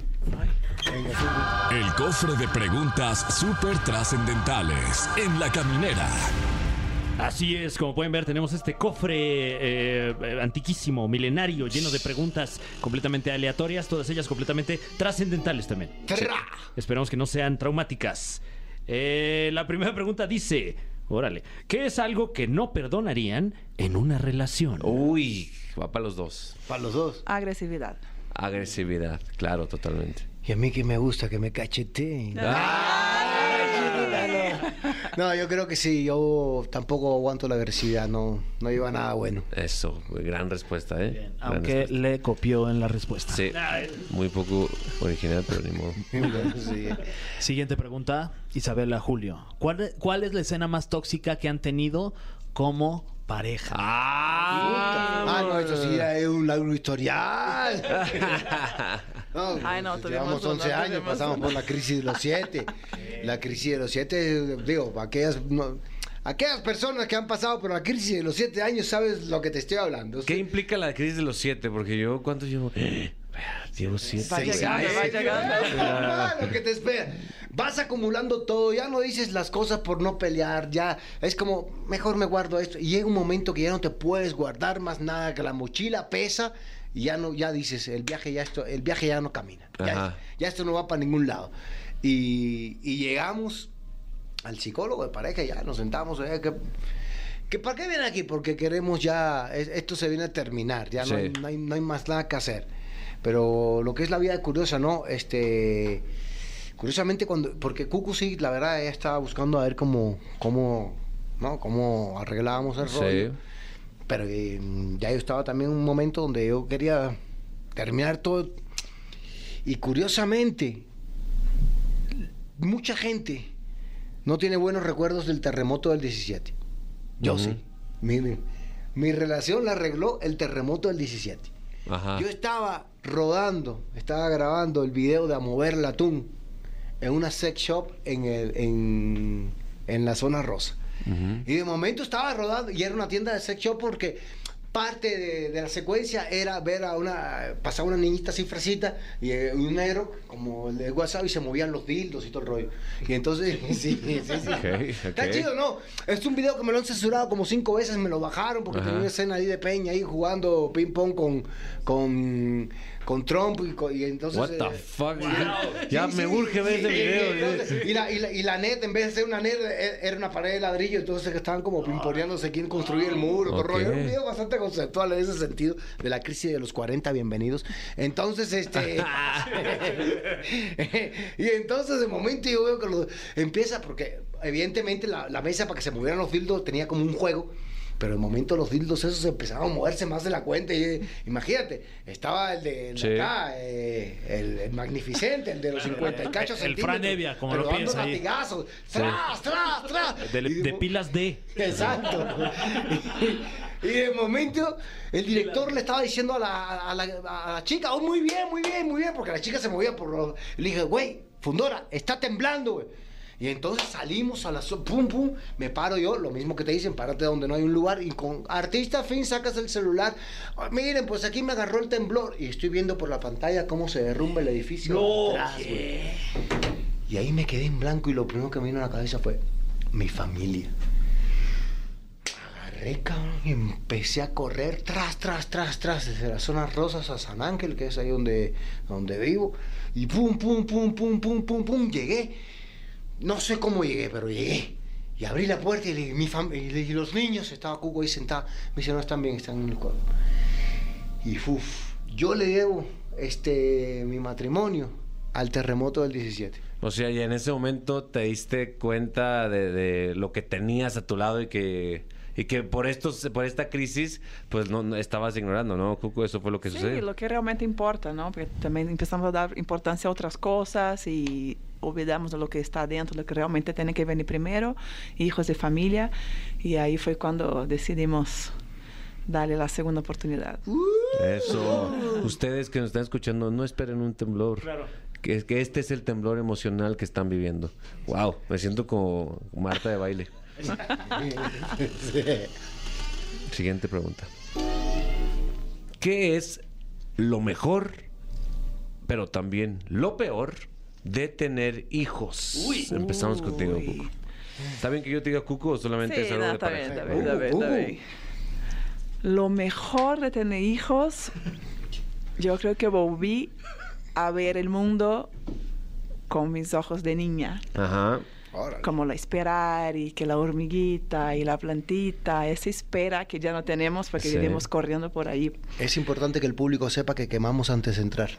Speaker 1: El cofre de preguntas súper trascendentales en La Caminera.
Speaker 3: Así es, como pueden ver, tenemos este cofre eh, eh, antiquísimo, milenario, lleno de preguntas completamente aleatorias, todas ellas completamente trascendentales también.
Speaker 7: Tra.
Speaker 3: Esperamos que no sean traumáticas. Eh, la primera pregunta dice, órale, ¿qué es algo que no perdonarían en una relación?
Speaker 2: Uy, va para los dos.
Speaker 7: Para los dos.
Speaker 8: Agresividad.
Speaker 2: Agresividad, claro, totalmente.
Speaker 7: Y a mí que me gusta que me cacheteen. No, yo creo que sí. Yo tampoco aguanto la agresividad. No, no lleva a nada bueno.
Speaker 2: Eso, gran respuesta, ¿eh? Gran
Speaker 3: Aunque
Speaker 2: respuesta.
Speaker 3: le copió en la respuesta.
Speaker 2: Sí, muy poco original, pero ni modo.
Speaker 7: Sí.
Speaker 3: Siguiente pregunta, Isabela Julio. ¿Cuál, cuál es la escena más tóxica que han tenido como
Speaker 4: pareja.
Speaker 2: Ah,
Speaker 7: Ah, no, eso sí es un largo historial. No,
Speaker 8: Ay, no, tuvimos
Speaker 7: llevamos
Speaker 8: uno,
Speaker 7: 11 años, pasamos por la crisis de los 7. La crisis de los 7, digo, para aquellas, no, aquellas personas que han pasado por la crisis de los 7 años, sabes lo que te estoy hablando.
Speaker 2: ¿Qué implica la crisis de los siete? Porque yo, ¿cuántos llevo? Llevo siete.
Speaker 8: Va llegando, va llegando.
Speaker 7: Ah, lo que te espera. Vas acumulando todo, ya no dices las cosas por no pelear, ya es como, mejor me guardo esto. Y llega un momento que ya no te puedes guardar más nada, que la mochila pesa y ya no, ya dices, el viaje ya esto, el viaje ya no camina. Ya, esto no va para ningún lado. Y, y llegamos al psicólogo de pareja, ya nos sentamos, eh, que, que ¿para qué viene aquí? Porque queremos ya, es- esto se viene a terminar, ya no,
Speaker 2: Sí.
Speaker 7: hay, no, hay, no hay más nada que hacer. Pero lo que es la vida curiosa, ¿no? Este, curiosamente cuando, porque Cucu sí, la verdad, ella estaba buscando a ver cómo, cómo, ¿no? Cómo arreglábamos el
Speaker 2: Sí.
Speaker 7: rollo. Pero eh, ya yo estaba también en un momento donde yo quería terminar todo. Y curiosamente, mucha gente no tiene buenos recuerdos del terremoto del 17. Yo sí. Mi, mi- mi relación la arregló el terremoto del 17.
Speaker 2: Ajá.
Speaker 7: Yo estaba rodando, estaba grabando el video de A Mover el Atún en una sex shop en, el, en, en la zona rosa. Y de momento estaba rodando y era una tienda de sex shop porque parte de, de la secuencia era ver a una, pasaba una niñita así fresita y eh, un negro como el de WhatsApp y se movían los dildos y todo el rollo. Y entonces, sí, sí, sí.
Speaker 2: Ok,
Speaker 7: Está chido, ¿no? Es un video que me lo han censurado como cinco veces, me lo bajaron porque
Speaker 2: Ajá.
Speaker 7: tenía una escena ahí de Peña ahí jugando ping pong con, con, con Trump y, entonces...
Speaker 2: What the
Speaker 7: eh,
Speaker 2: fuck? Ya
Speaker 7: Sí,
Speaker 2: me
Speaker 7: sí,
Speaker 2: urge ver
Speaker 7: sí,
Speaker 2: ese video.
Speaker 7: entonces, y, la, y, la, y la net, en vez de ser una net, e- era una pared de ladrillo, entonces que estaban como pimponeándose quién construía el muro, todo el
Speaker 2: Ok.
Speaker 7: rollo. Era un video bastante conceptual en ese sentido, de la crisis de los 40, bienvenidos. Entonces, este... y entonces, de momento, yo veo que lo, empieza, porque evidentemente la, la mesa para que se movieran los dildos tenía como un juego. Pero de momento los dildos esos empezaron a moverse más de la cuenta. Y, imagínate, estaba el de, el de
Speaker 2: Sí.
Speaker 7: acá, eh, el, el magnificente, el de los 50 y cacho
Speaker 3: El Fran Evia, como
Speaker 7: pero
Speaker 3: lo
Speaker 7: dando latigazos. ¡Tras, tras, tras!
Speaker 3: De,
Speaker 7: Y
Speaker 3: de
Speaker 7: mo-
Speaker 3: pilas D.
Speaker 7: Exacto. Y, y de momento el director le estaba diciendo a la, a la, a la chica, oh, muy bien, muy bien, muy bien, porque la chica se movía por los... Le dije, güey, Fundora, está temblando, güey. Y entonces salimos a la... zo- Pum, pum, me paro yo, lo mismo que te dicen, párate donde no hay un lugar, y con artista fin sacas el celular. "Ah, miren, pues aquí me agarró el temblor, y estoy viendo por la pantalla cómo se derrumba el edificio. atrás, güey. Y ahí me quedé en blanco y lo primero que me vino a la cabeza fue mi familia. Agarré, cabrón, y empecé a correr tras, tras, tras, tras, desde las zonas rosas a San Ángel, que es ahí donde, donde vivo. Y pum, pum, pum, pum, pum, pum, pum, llegué. No sé cómo llegué, pero llegué. Y abrí la puerta y le dije, mi fam- y le dije, los niños, estaba Cuco ahí sentado. Me dice, no, están bien, están en el cuarto. Y uf, yo le debo este, mi matrimonio al terremoto del 17.
Speaker 2: O sea, y en ese momento te diste cuenta de, de lo que tenías a tu lado y que y que por estos por esta crisis pues no, no estabas ignorando, ¿no? Cuco, eso fue lo que
Speaker 8: Sí,
Speaker 2: sucedió.
Speaker 8: lo que realmente importa, ¿no? Porque también empezamos a dar importancia a otras cosas y olvidamos de lo que está dentro, lo que realmente tiene que venir primero, hijos de familia. Y ahí fue cuando decidimos darle la segunda oportunidad.
Speaker 2: Eso. Ustedes que nos están escuchando, no esperen un temblor.
Speaker 3: Claro.
Speaker 2: Que, que este es el temblor emocional que están viviendo. Wow, me siento como Marta de baile. Siguiente pregunta. ¿Qué es lo mejor, pero también lo peor de tener hijos? Empezamos contigo,
Speaker 8: Uy.
Speaker 2: Cuco. ¿Está bien que yo te diga Cuco o solamente
Speaker 8: Sí,
Speaker 2: es algo
Speaker 8: no,
Speaker 2: de
Speaker 8: está bien,
Speaker 2: pareja?
Speaker 8: está bien, está bien, está bien. Lo mejor de tener hijos, yo creo que volví a ver el mundo con mis ojos de niña.
Speaker 2: Ajá.
Speaker 7: Órale.
Speaker 8: como la esperar y que la hormiguita y la plantita, esa espera que ya no tenemos porque
Speaker 2: Sí.
Speaker 8: vivimos corriendo por ahí.
Speaker 7: Es importante que el público sepa que quemamos antes de entrar.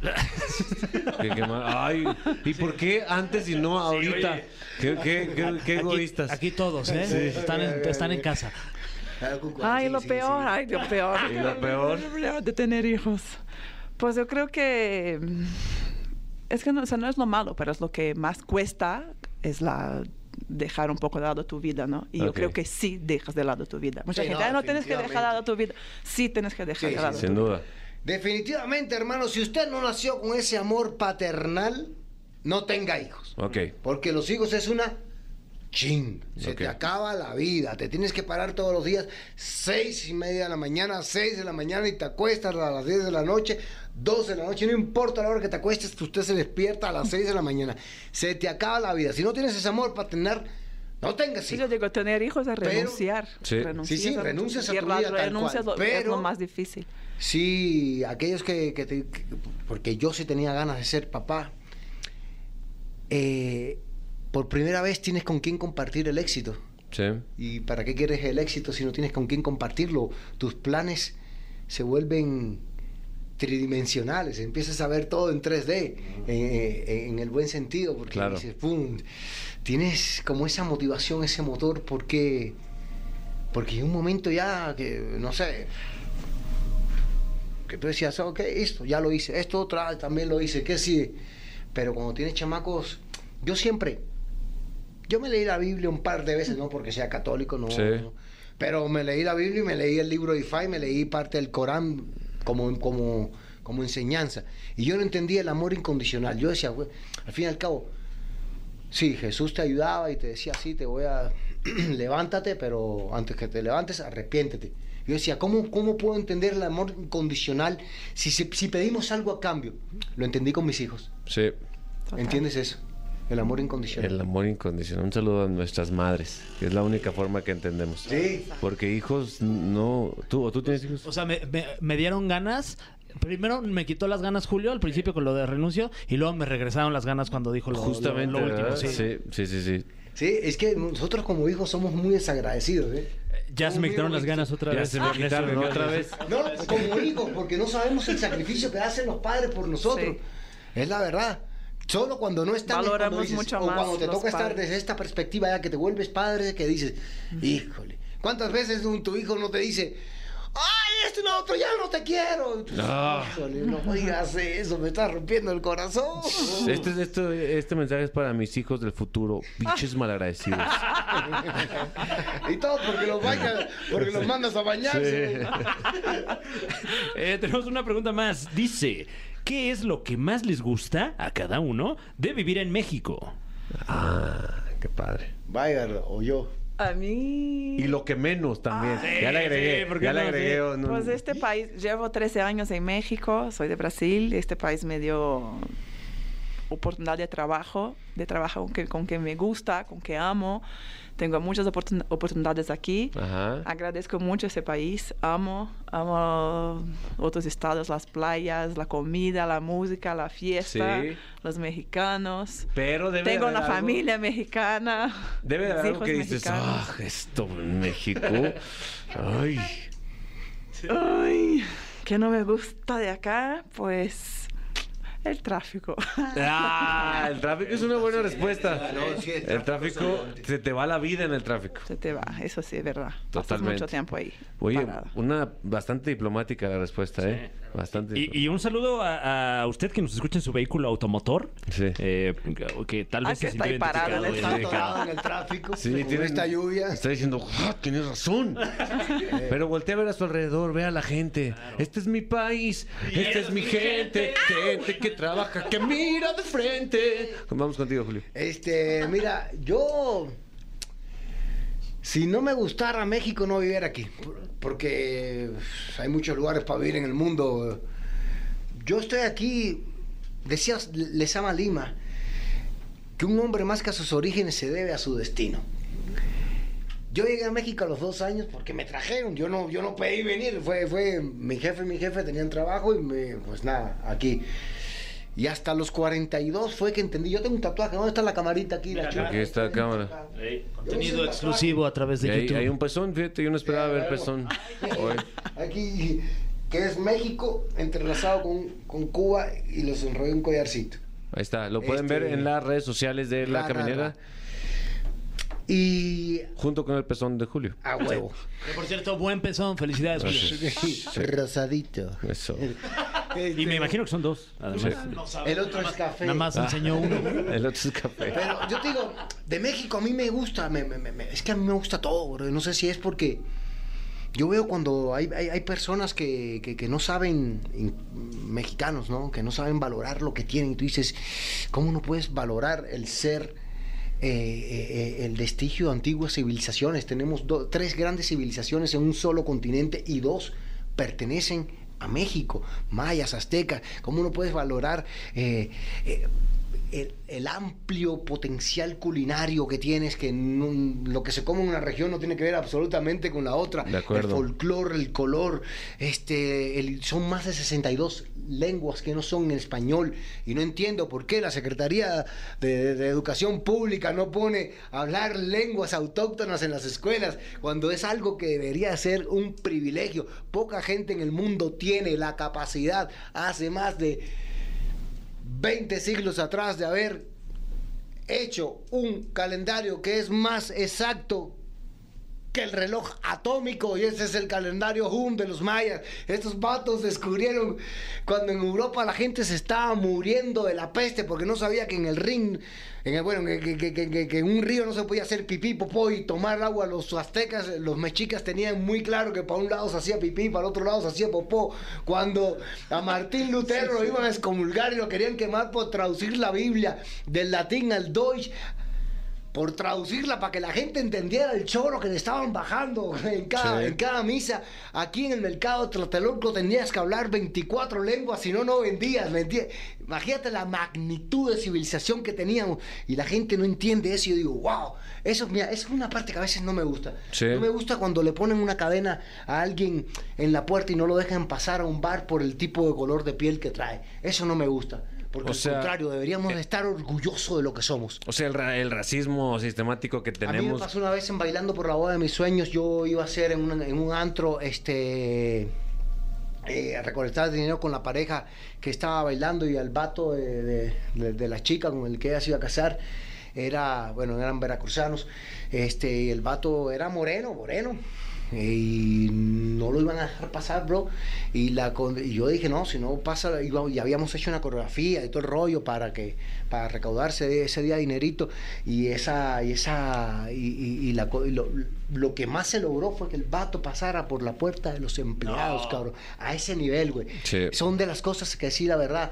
Speaker 2: ¿Qué- qué mal? Ay, ¿y por qué antes y no ahorita?
Speaker 3: oye.
Speaker 2: ¿Qué, qué, qué- qué
Speaker 3: Aquí-
Speaker 2: egoístas?
Speaker 3: Aquí, todos, ¿eh? Están, en, están en casa.
Speaker 8: Ay, lo peor, ay, lo peor.
Speaker 2: ¿Y lo peor?
Speaker 8: De tener hijos. Pues yo creo que mm, es que no, o sea, no es lo malo, pero es lo que más cuesta, es la dejar un poco de lado tu vida, ¿no? Y yo
Speaker 2: Ok.
Speaker 8: creo que sí dejas de lado tu vida. Mucha
Speaker 7: Sí,
Speaker 8: gente,
Speaker 7: no,
Speaker 8: "Ah, no tienes que dejar de lado tu vida. Sí tienes que dejar
Speaker 7: Sí,
Speaker 8: de
Speaker 7: sí,
Speaker 8: lado
Speaker 7: sí.
Speaker 8: tu
Speaker 2: Sin
Speaker 8: vida.
Speaker 7: Definitivamente, hermano, si usted no nació con ese amor paternal, no tenga hijos.
Speaker 2: Ok.
Speaker 7: Porque los hijos es una ching. Se te acaba la vida. Te tienes que parar todos los días, seis y media de la mañana, seis de la mañana y te acuestas a las 10 de la noche, 12 de la noche. No importa la hora que te acuestes, usted se despierta a las 6 de la mañana. Se te acaba la vida. Si no tienes ese amor paternal, no tengas
Speaker 8: Sí,
Speaker 7: hijos.
Speaker 8: yo digo, tener hijos es
Speaker 7: Pero-
Speaker 8: renunciar.
Speaker 2: Sí.
Speaker 8: Renuncias
Speaker 7: Sí, sí,
Speaker 8: a-
Speaker 7: renuncias a tu vida tal
Speaker 8: renuncia
Speaker 7: cual,
Speaker 8: es lo- es
Speaker 7: pero-
Speaker 8: lo más difícil.
Speaker 7: Sí, aquellos que, que te- que- porque yo sí tenía ganas de ser papá. Eh, por primera vez tienes con quién compartir el éxito.
Speaker 2: Sí.
Speaker 7: ¿Y para qué quieres el éxito si no tienes con quién compartirlo? Tus planes se vuelven tridimensionales, empiezas a ver todo en 3D, eh, eh, en el buen sentido, porque
Speaker 2: Claro.
Speaker 7: dices, ¡pum! Tienes como esa motivación, ese motor, porque, porque hay un momento ya que, no sé, que tú decías, ok, esto ya lo hice, esto otra también lo hice, que sí, pero cuando tienes chamacos, yo siempre, yo me leí la Biblia un par de veces, no porque sea católico, no,
Speaker 2: Sí.
Speaker 7: no, pero me leí la Biblia y me leí el libro de Ifá y me leí parte del Corán como, como, como enseñanza. Y yo no entendía el amor incondicional. Yo decía, "Güey, al fin y al cabo, sí, Jesús te ayudaba y te decía, sí, te voy a, levántate, pero antes que te levantes, arrepiéntete. Yo decía, ¿cómo, cómo puedo entender el amor incondicional si, si, si pedimos algo a cambio? Lo entendí con mis hijos.
Speaker 2: Sí.
Speaker 8: Total.
Speaker 7: ¿Entiendes eso? El amor incondicional.
Speaker 2: El amor incondicional. Un saludo a nuestras madres, que es la única forma que entendemos.
Speaker 7: Sí.
Speaker 2: Porque hijos no. ¿Tú, ¿O tú tienes hijos?
Speaker 4: O sea, me, me- me dieron ganas. Primero me quitó las ganas Julio al principio con lo de renuncio y luego me regresaron las ganas cuando dijo lo,
Speaker 2: Justamente.
Speaker 4: lo, lo último. sí.
Speaker 2: sí, sí, sí, sí.
Speaker 7: Sí, es que nosotros como hijos somos muy desagradecidos, ¿eh?
Speaker 3: Ya se me quitaron las ganas otra
Speaker 2: Ya
Speaker 3: vez.
Speaker 2: se me quitaron otra vez.
Speaker 7: No, como hijos, porque no sabemos el sacrificio que hacen los padres por nosotros.
Speaker 8: Sí.
Speaker 7: Es la verdad. Solo cuando no están
Speaker 8: Valoramos
Speaker 7: dices,
Speaker 8: mucho
Speaker 7: o
Speaker 8: más
Speaker 7: cuando te toca estar desde esta perspectiva ya que te vuelves padre, que dices, híjole, ¿cuántas veces un- tu hijo no te dice, ay, esto y lo otro, ya no te quiero? Híjole, no digas eso, me estás rompiendo el corazón.
Speaker 2: Este, este, este mensaje es para mis hijos del futuro, bichos malagradecidos.
Speaker 7: y todo porque los bañas, porque los mandas a bañarse.
Speaker 3: Eh, tenemos una pregunta más. Dice, ¿qué es lo que más les gusta a cada uno de vivir en México?
Speaker 2: Ah, qué padre.
Speaker 7: Vaya, o yo.
Speaker 8: A mí...
Speaker 2: Y lo que menos también. ya le agregué,
Speaker 3: sí, ¿por qué
Speaker 2: ya le
Speaker 3: no?
Speaker 2: agregué.
Speaker 3: Sí.
Speaker 2: no,
Speaker 8: Pues este país, llevo 13 años en México, soy de Brasil, este país me dio oportunidad de trabajo, de trabajo con que, con que me gusta, con que amo. Tengo muchas oportun- oportunidades aquí.
Speaker 2: Ajá.
Speaker 8: Agradezco mucho ese país, amo, amo otros estados, las playas, la comida, la música, la fiesta,
Speaker 2: Sí.
Speaker 8: los mexicanos.
Speaker 2: Pero debe
Speaker 8: Tengo una
Speaker 2: algo-
Speaker 8: familia mexicana.
Speaker 2: Debe de haber algo que dices, ah, esto en México. Ay.
Speaker 8: Ay, ¿qué no me gusta de acá? Pues el tráfico.
Speaker 2: Ah, el tráfico es una buena respuesta.
Speaker 7: No, sí, el
Speaker 2: tráfico, se te va la vida en el tráfico.
Speaker 8: Se te va, eso sí es verdad. Pasas
Speaker 2: Totalmente.
Speaker 8: mucho tiempo ahí.
Speaker 2: Oye,
Speaker 8: parado.
Speaker 2: una bastante diplomática la respuesta, ¿eh? Bastante.
Speaker 3: Y, y un saludo a, a usted que nos escucha en su vehículo automotor.
Speaker 2: Sí.
Speaker 3: eh, que- que tal
Speaker 8: Ah,
Speaker 3: vez
Speaker 8: que
Speaker 3: se
Speaker 8: está ahí
Speaker 3: sintió
Speaker 8: parado en el
Speaker 3: identificado.
Speaker 7: Está
Speaker 8: tráfico.
Speaker 7: atorado en el tráfico.
Speaker 2: Sí,
Speaker 7: con
Speaker 2: tiene
Speaker 7: esta lluvia.
Speaker 2: Está diciendo, ah, tienes razón. Pero voltea a ver a su alrededor, ve a la gente. Este es mi país, esta es mi gente, gente que trabaja, que mira de frente. Vamos contigo, Julio.
Speaker 7: Este, mira, yo. Si no me gustara México, no viviera aquí. Por- Porque hay muchos lugares para vivir en el mundo. Yo estoy aquí, decía Lezama Lima, que un hombre más que a sus orígenes se debe a su destino. Yo llegué a México a los dos años porque me trajeron. Yo no, yo no pedí venir. Fue, fue mi jefe y mi jefe tenían trabajo y me, pues nada, aquí. Y hasta los 42 fue que entendí. Yo tengo un tatuaje. ¿Dónde está la camarita aquí? La?
Speaker 2: Aquí está la cámara.
Speaker 4: Contenido exclusivo a través de
Speaker 2: hay,
Speaker 4: YouTube.
Speaker 2: hay un pezón, fíjate, yo no esperaba ver pezón. Hoy.
Speaker 7: Aquí, que es México entrelazado con, con Cuba y los enrollé un collarcito.
Speaker 2: Ahí está, lo pueden
Speaker 7: Este-
Speaker 2: ver en las redes sociales de La
Speaker 7: ra,
Speaker 2: Caminera,
Speaker 7: ra. Y
Speaker 2: junto con el pezón de Julio.
Speaker 7: a huevo.
Speaker 4: Que, por cierto, buen pezón. Felicidades, Julio.
Speaker 7: Rosadito.
Speaker 2: Eso.
Speaker 3: Y me imagino que son dos, además.
Speaker 7: El otro es café.
Speaker 3: Nada más enseñó uno.
Speaker 2: El otro es café.
Speaker 7: Pero yo te digo, de México a mí me gusta, me- me- me- es que a mí me gusta todo, bro. No sé si es porque yo veo cuando hay, hay, hay personas que, que- que no saben, in- mexicanos, ¿no? Que no saben valorar lo que tienen. Y tú dices, ¿cómo no puedes valorar el ser, eh, eh, eh, el vestigio de antiguas civilizaciones? Tenemos do- tres grandes civilizaciones en un solo continente y dos pertenecen a México, mayas, aztecas. ¿Cómo no puedes valorar eh, eh, el, el amplio potencial culinario que tienes, que no- lo que se come en una región no tiene que ver absolutamente con la otra.
Speaker 2: De acuerdo.
Speaker 7: El folclore, el color, este, el- son más de 62 lenguas que no son en español y no entiendo por qué la Secretaría de, de Educación Pública no pone hablar lenguas autóctonas en las escuelas cuando es algo que debería ser un privilegio. Poca gente en el mundo tiene la capacidad hace más de 20 siglos atrás de haber hecho un calendario que es más exacto que el reloj atómico y ese es el calendario Hum de los mayas. Estos vatos descubrieron cuando en Europa la gente se estaba muriendo de la peste porque no sabía que en el ring, en el, bueno, que, que- que- que- que en un río no se podía hacer pipí, popó y tomar agua. Los aztecas, los mexicas tenían muy claro que para un lado se hacía pipí, para el otro lado se hacía popó. Cuando a Martín Lutero lo iban a excomulgar y lo querían quemar por traducir la Biblia del latín al Deutsch, por traducirla para que la gente entendiera el choro que le estaban bajando en cada,
Speaker 2: Sí.
Speaker 7: en cada misa. Aquí en el mercado Tlatelolco tenías que hablar 24 lenguas, si no, no vendías. vendías. Imagínate la magnitud de civilización que teníamos y la gente no entiende eso. Y yo digo, wow, eso, mira, es una parte que a veces no me gusta.
Speaker 2: Sí.
Speaker 7: No me gusta cuando le ponen una cadena a alguien en la puerta y no lo dejan pasar a un bar por el tipo de color de piel que trae. Eso no me gusta. Porque
Speaker 2: O
Speaker 7: al
Speaker 2: sea,
Speaker 7: contrario, deberíamos
Speaker 2: eh,
Speaker 7: de estar orgullosos de lo que somos.
Speaker 2: O sea, el, ra- el racismo sistemático que
Speaker 7: A mí me
Speaker 2: tenemos.
Speaker 7: pasó una vez en Bailando por la Boda de mis sueños, yo iba a hacer en un, en un antro, este, eh, a recolectar dinero con la pareja que estaba bailando y al vato de, de- de- de la chica con el que ella se iba a casar, era, bueno, eran veracruzanos, este, y el vato era moreno, moreno. Y no lo iban a dejar pasar, bro. Y, la, y yo dije, no, si no pasa, y habíamos hecho una coreografía y todo el rollo para que para recaudarse ese día dinerito. Y esa, y esa, y, y- y la, lo, lo que más se logró fue que el vato pasara por la puerta de los empleados, cabrón. A ese nivel, güey.
Speaker 2: Sí.
Speaker 7: Son de las cosas que sí, la verdad.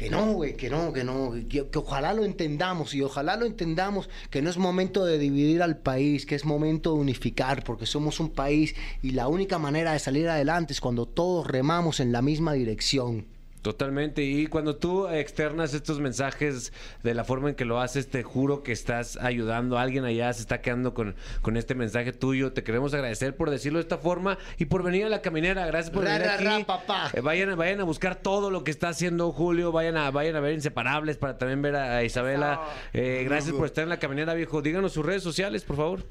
Speaker 7: Que no, güey, que no, que no, que, que ojalá lo entendamos y ojalá lo entendamos que no es momento de dividir al país, que es momento de unificar, porque somos un país y la única manera de salir adelante es cuando todos remamos en la misma dirección.
Speaker 2: Totalmente. Y cuando tú externas estos mensajes de la forma en que lo haces, te juro que estás ayudando. Alguien allá se está quedando con, con este mensaje tuyo. Te queremos agradecer por decirlo de esta forma y por venir a la caminera. Gracias por
Speaker 7: Ra,
Speaker 2: venir
Speaker 7: ra,
Speaker 2: aquí.
Speaker 7: ra, papá.
Speaker 2: Eh, vayan, vayan a buscar todo lo que está haciendo Julio. Vayan a, vayan a ver Inseparables para también ver a, a Isabela. Eh, gracias por estar en la caminera, viejo. Díganos sus redes sociales, por favor.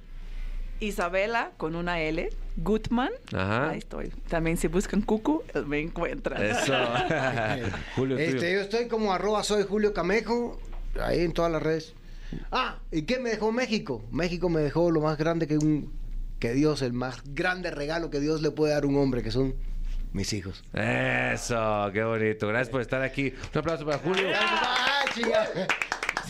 Speaker 8: Isabela con una L, Gutman.
Speaker 2: Ajá.
Speaker 8: Ahí estoy. También si buscan Cucu, me encuentran.
Speaker 2: Eso. Julio.
Speaker 7: Este, yo estoy como arroba soy Julio Camejo, ahí en todas las redes. Ah, ¿y qué me dejó México? México me dejó lo más grande que un que Dios, el más grande regalo que Dios le puede dar a un hombre, que son mis hijos.
Speaker 2: Eso, qué bonito. Gracias por estar aquí. Un aplauso para Julio.
Speaker 7: Ah.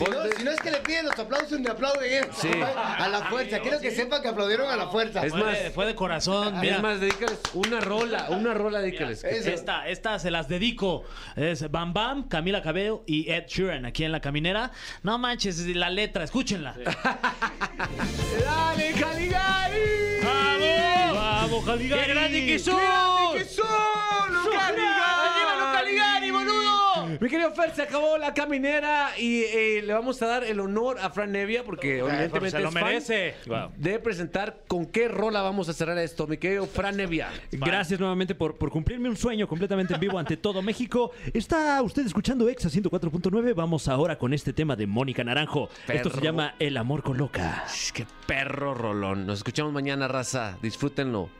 Speaker 7: Si no, si no es que le piden los aplausos, me aplauden ellos.
Speaker 2: Sí.
Speaker 7: A la fuerza. Quiero que sepan que aplaudieron a la fuerza.
Speaker 2: Es
Speaker 4: Fue
Speaker 2: más,
Speaker 4: de, fue de corazón. Mira,
Speaker 2: es más, dedícales una rola, una rola, dedícales.
Speaker 4: Esta, esta se las dedico. Es Bam Bam, Camila Cabello y Ed Sheeran aquí en la caminera. No manches, la letra, escúchenla.
Speaker 2: ¡Dale, Caligari!
Speaker 4: ¡Vamos! ¡Vamos, Caligari!
Speaker 2: ¡Qué grande que son!
Speaker 4: ¡Qué
Speaker 2: son! ¡Llévalo, Caligari, boludo! Mi querido Fer, se acabó la caminera y eh, le vamos a dar el honor a Fran Nevia porque evidentemente
Speaker 4: se lo
Speaker 2: es fan
Speaker 4: merece.
Speaker 2: de presentar con qué rola vamos a cerrar esto, mi querido Fran Nevia.
Speaker 3: Gracias nuevamente por, por cumplirme un sueño completamente en vivo ante todo México. Está usted escuchando Exa 104.9. Vamos ahora con este tema de Mónica Naranjo. Esto se llama El amor con loca.
Speaker 2: Es que perro rolón. Nos escuchamos mañana, raza. Disfrútenlo.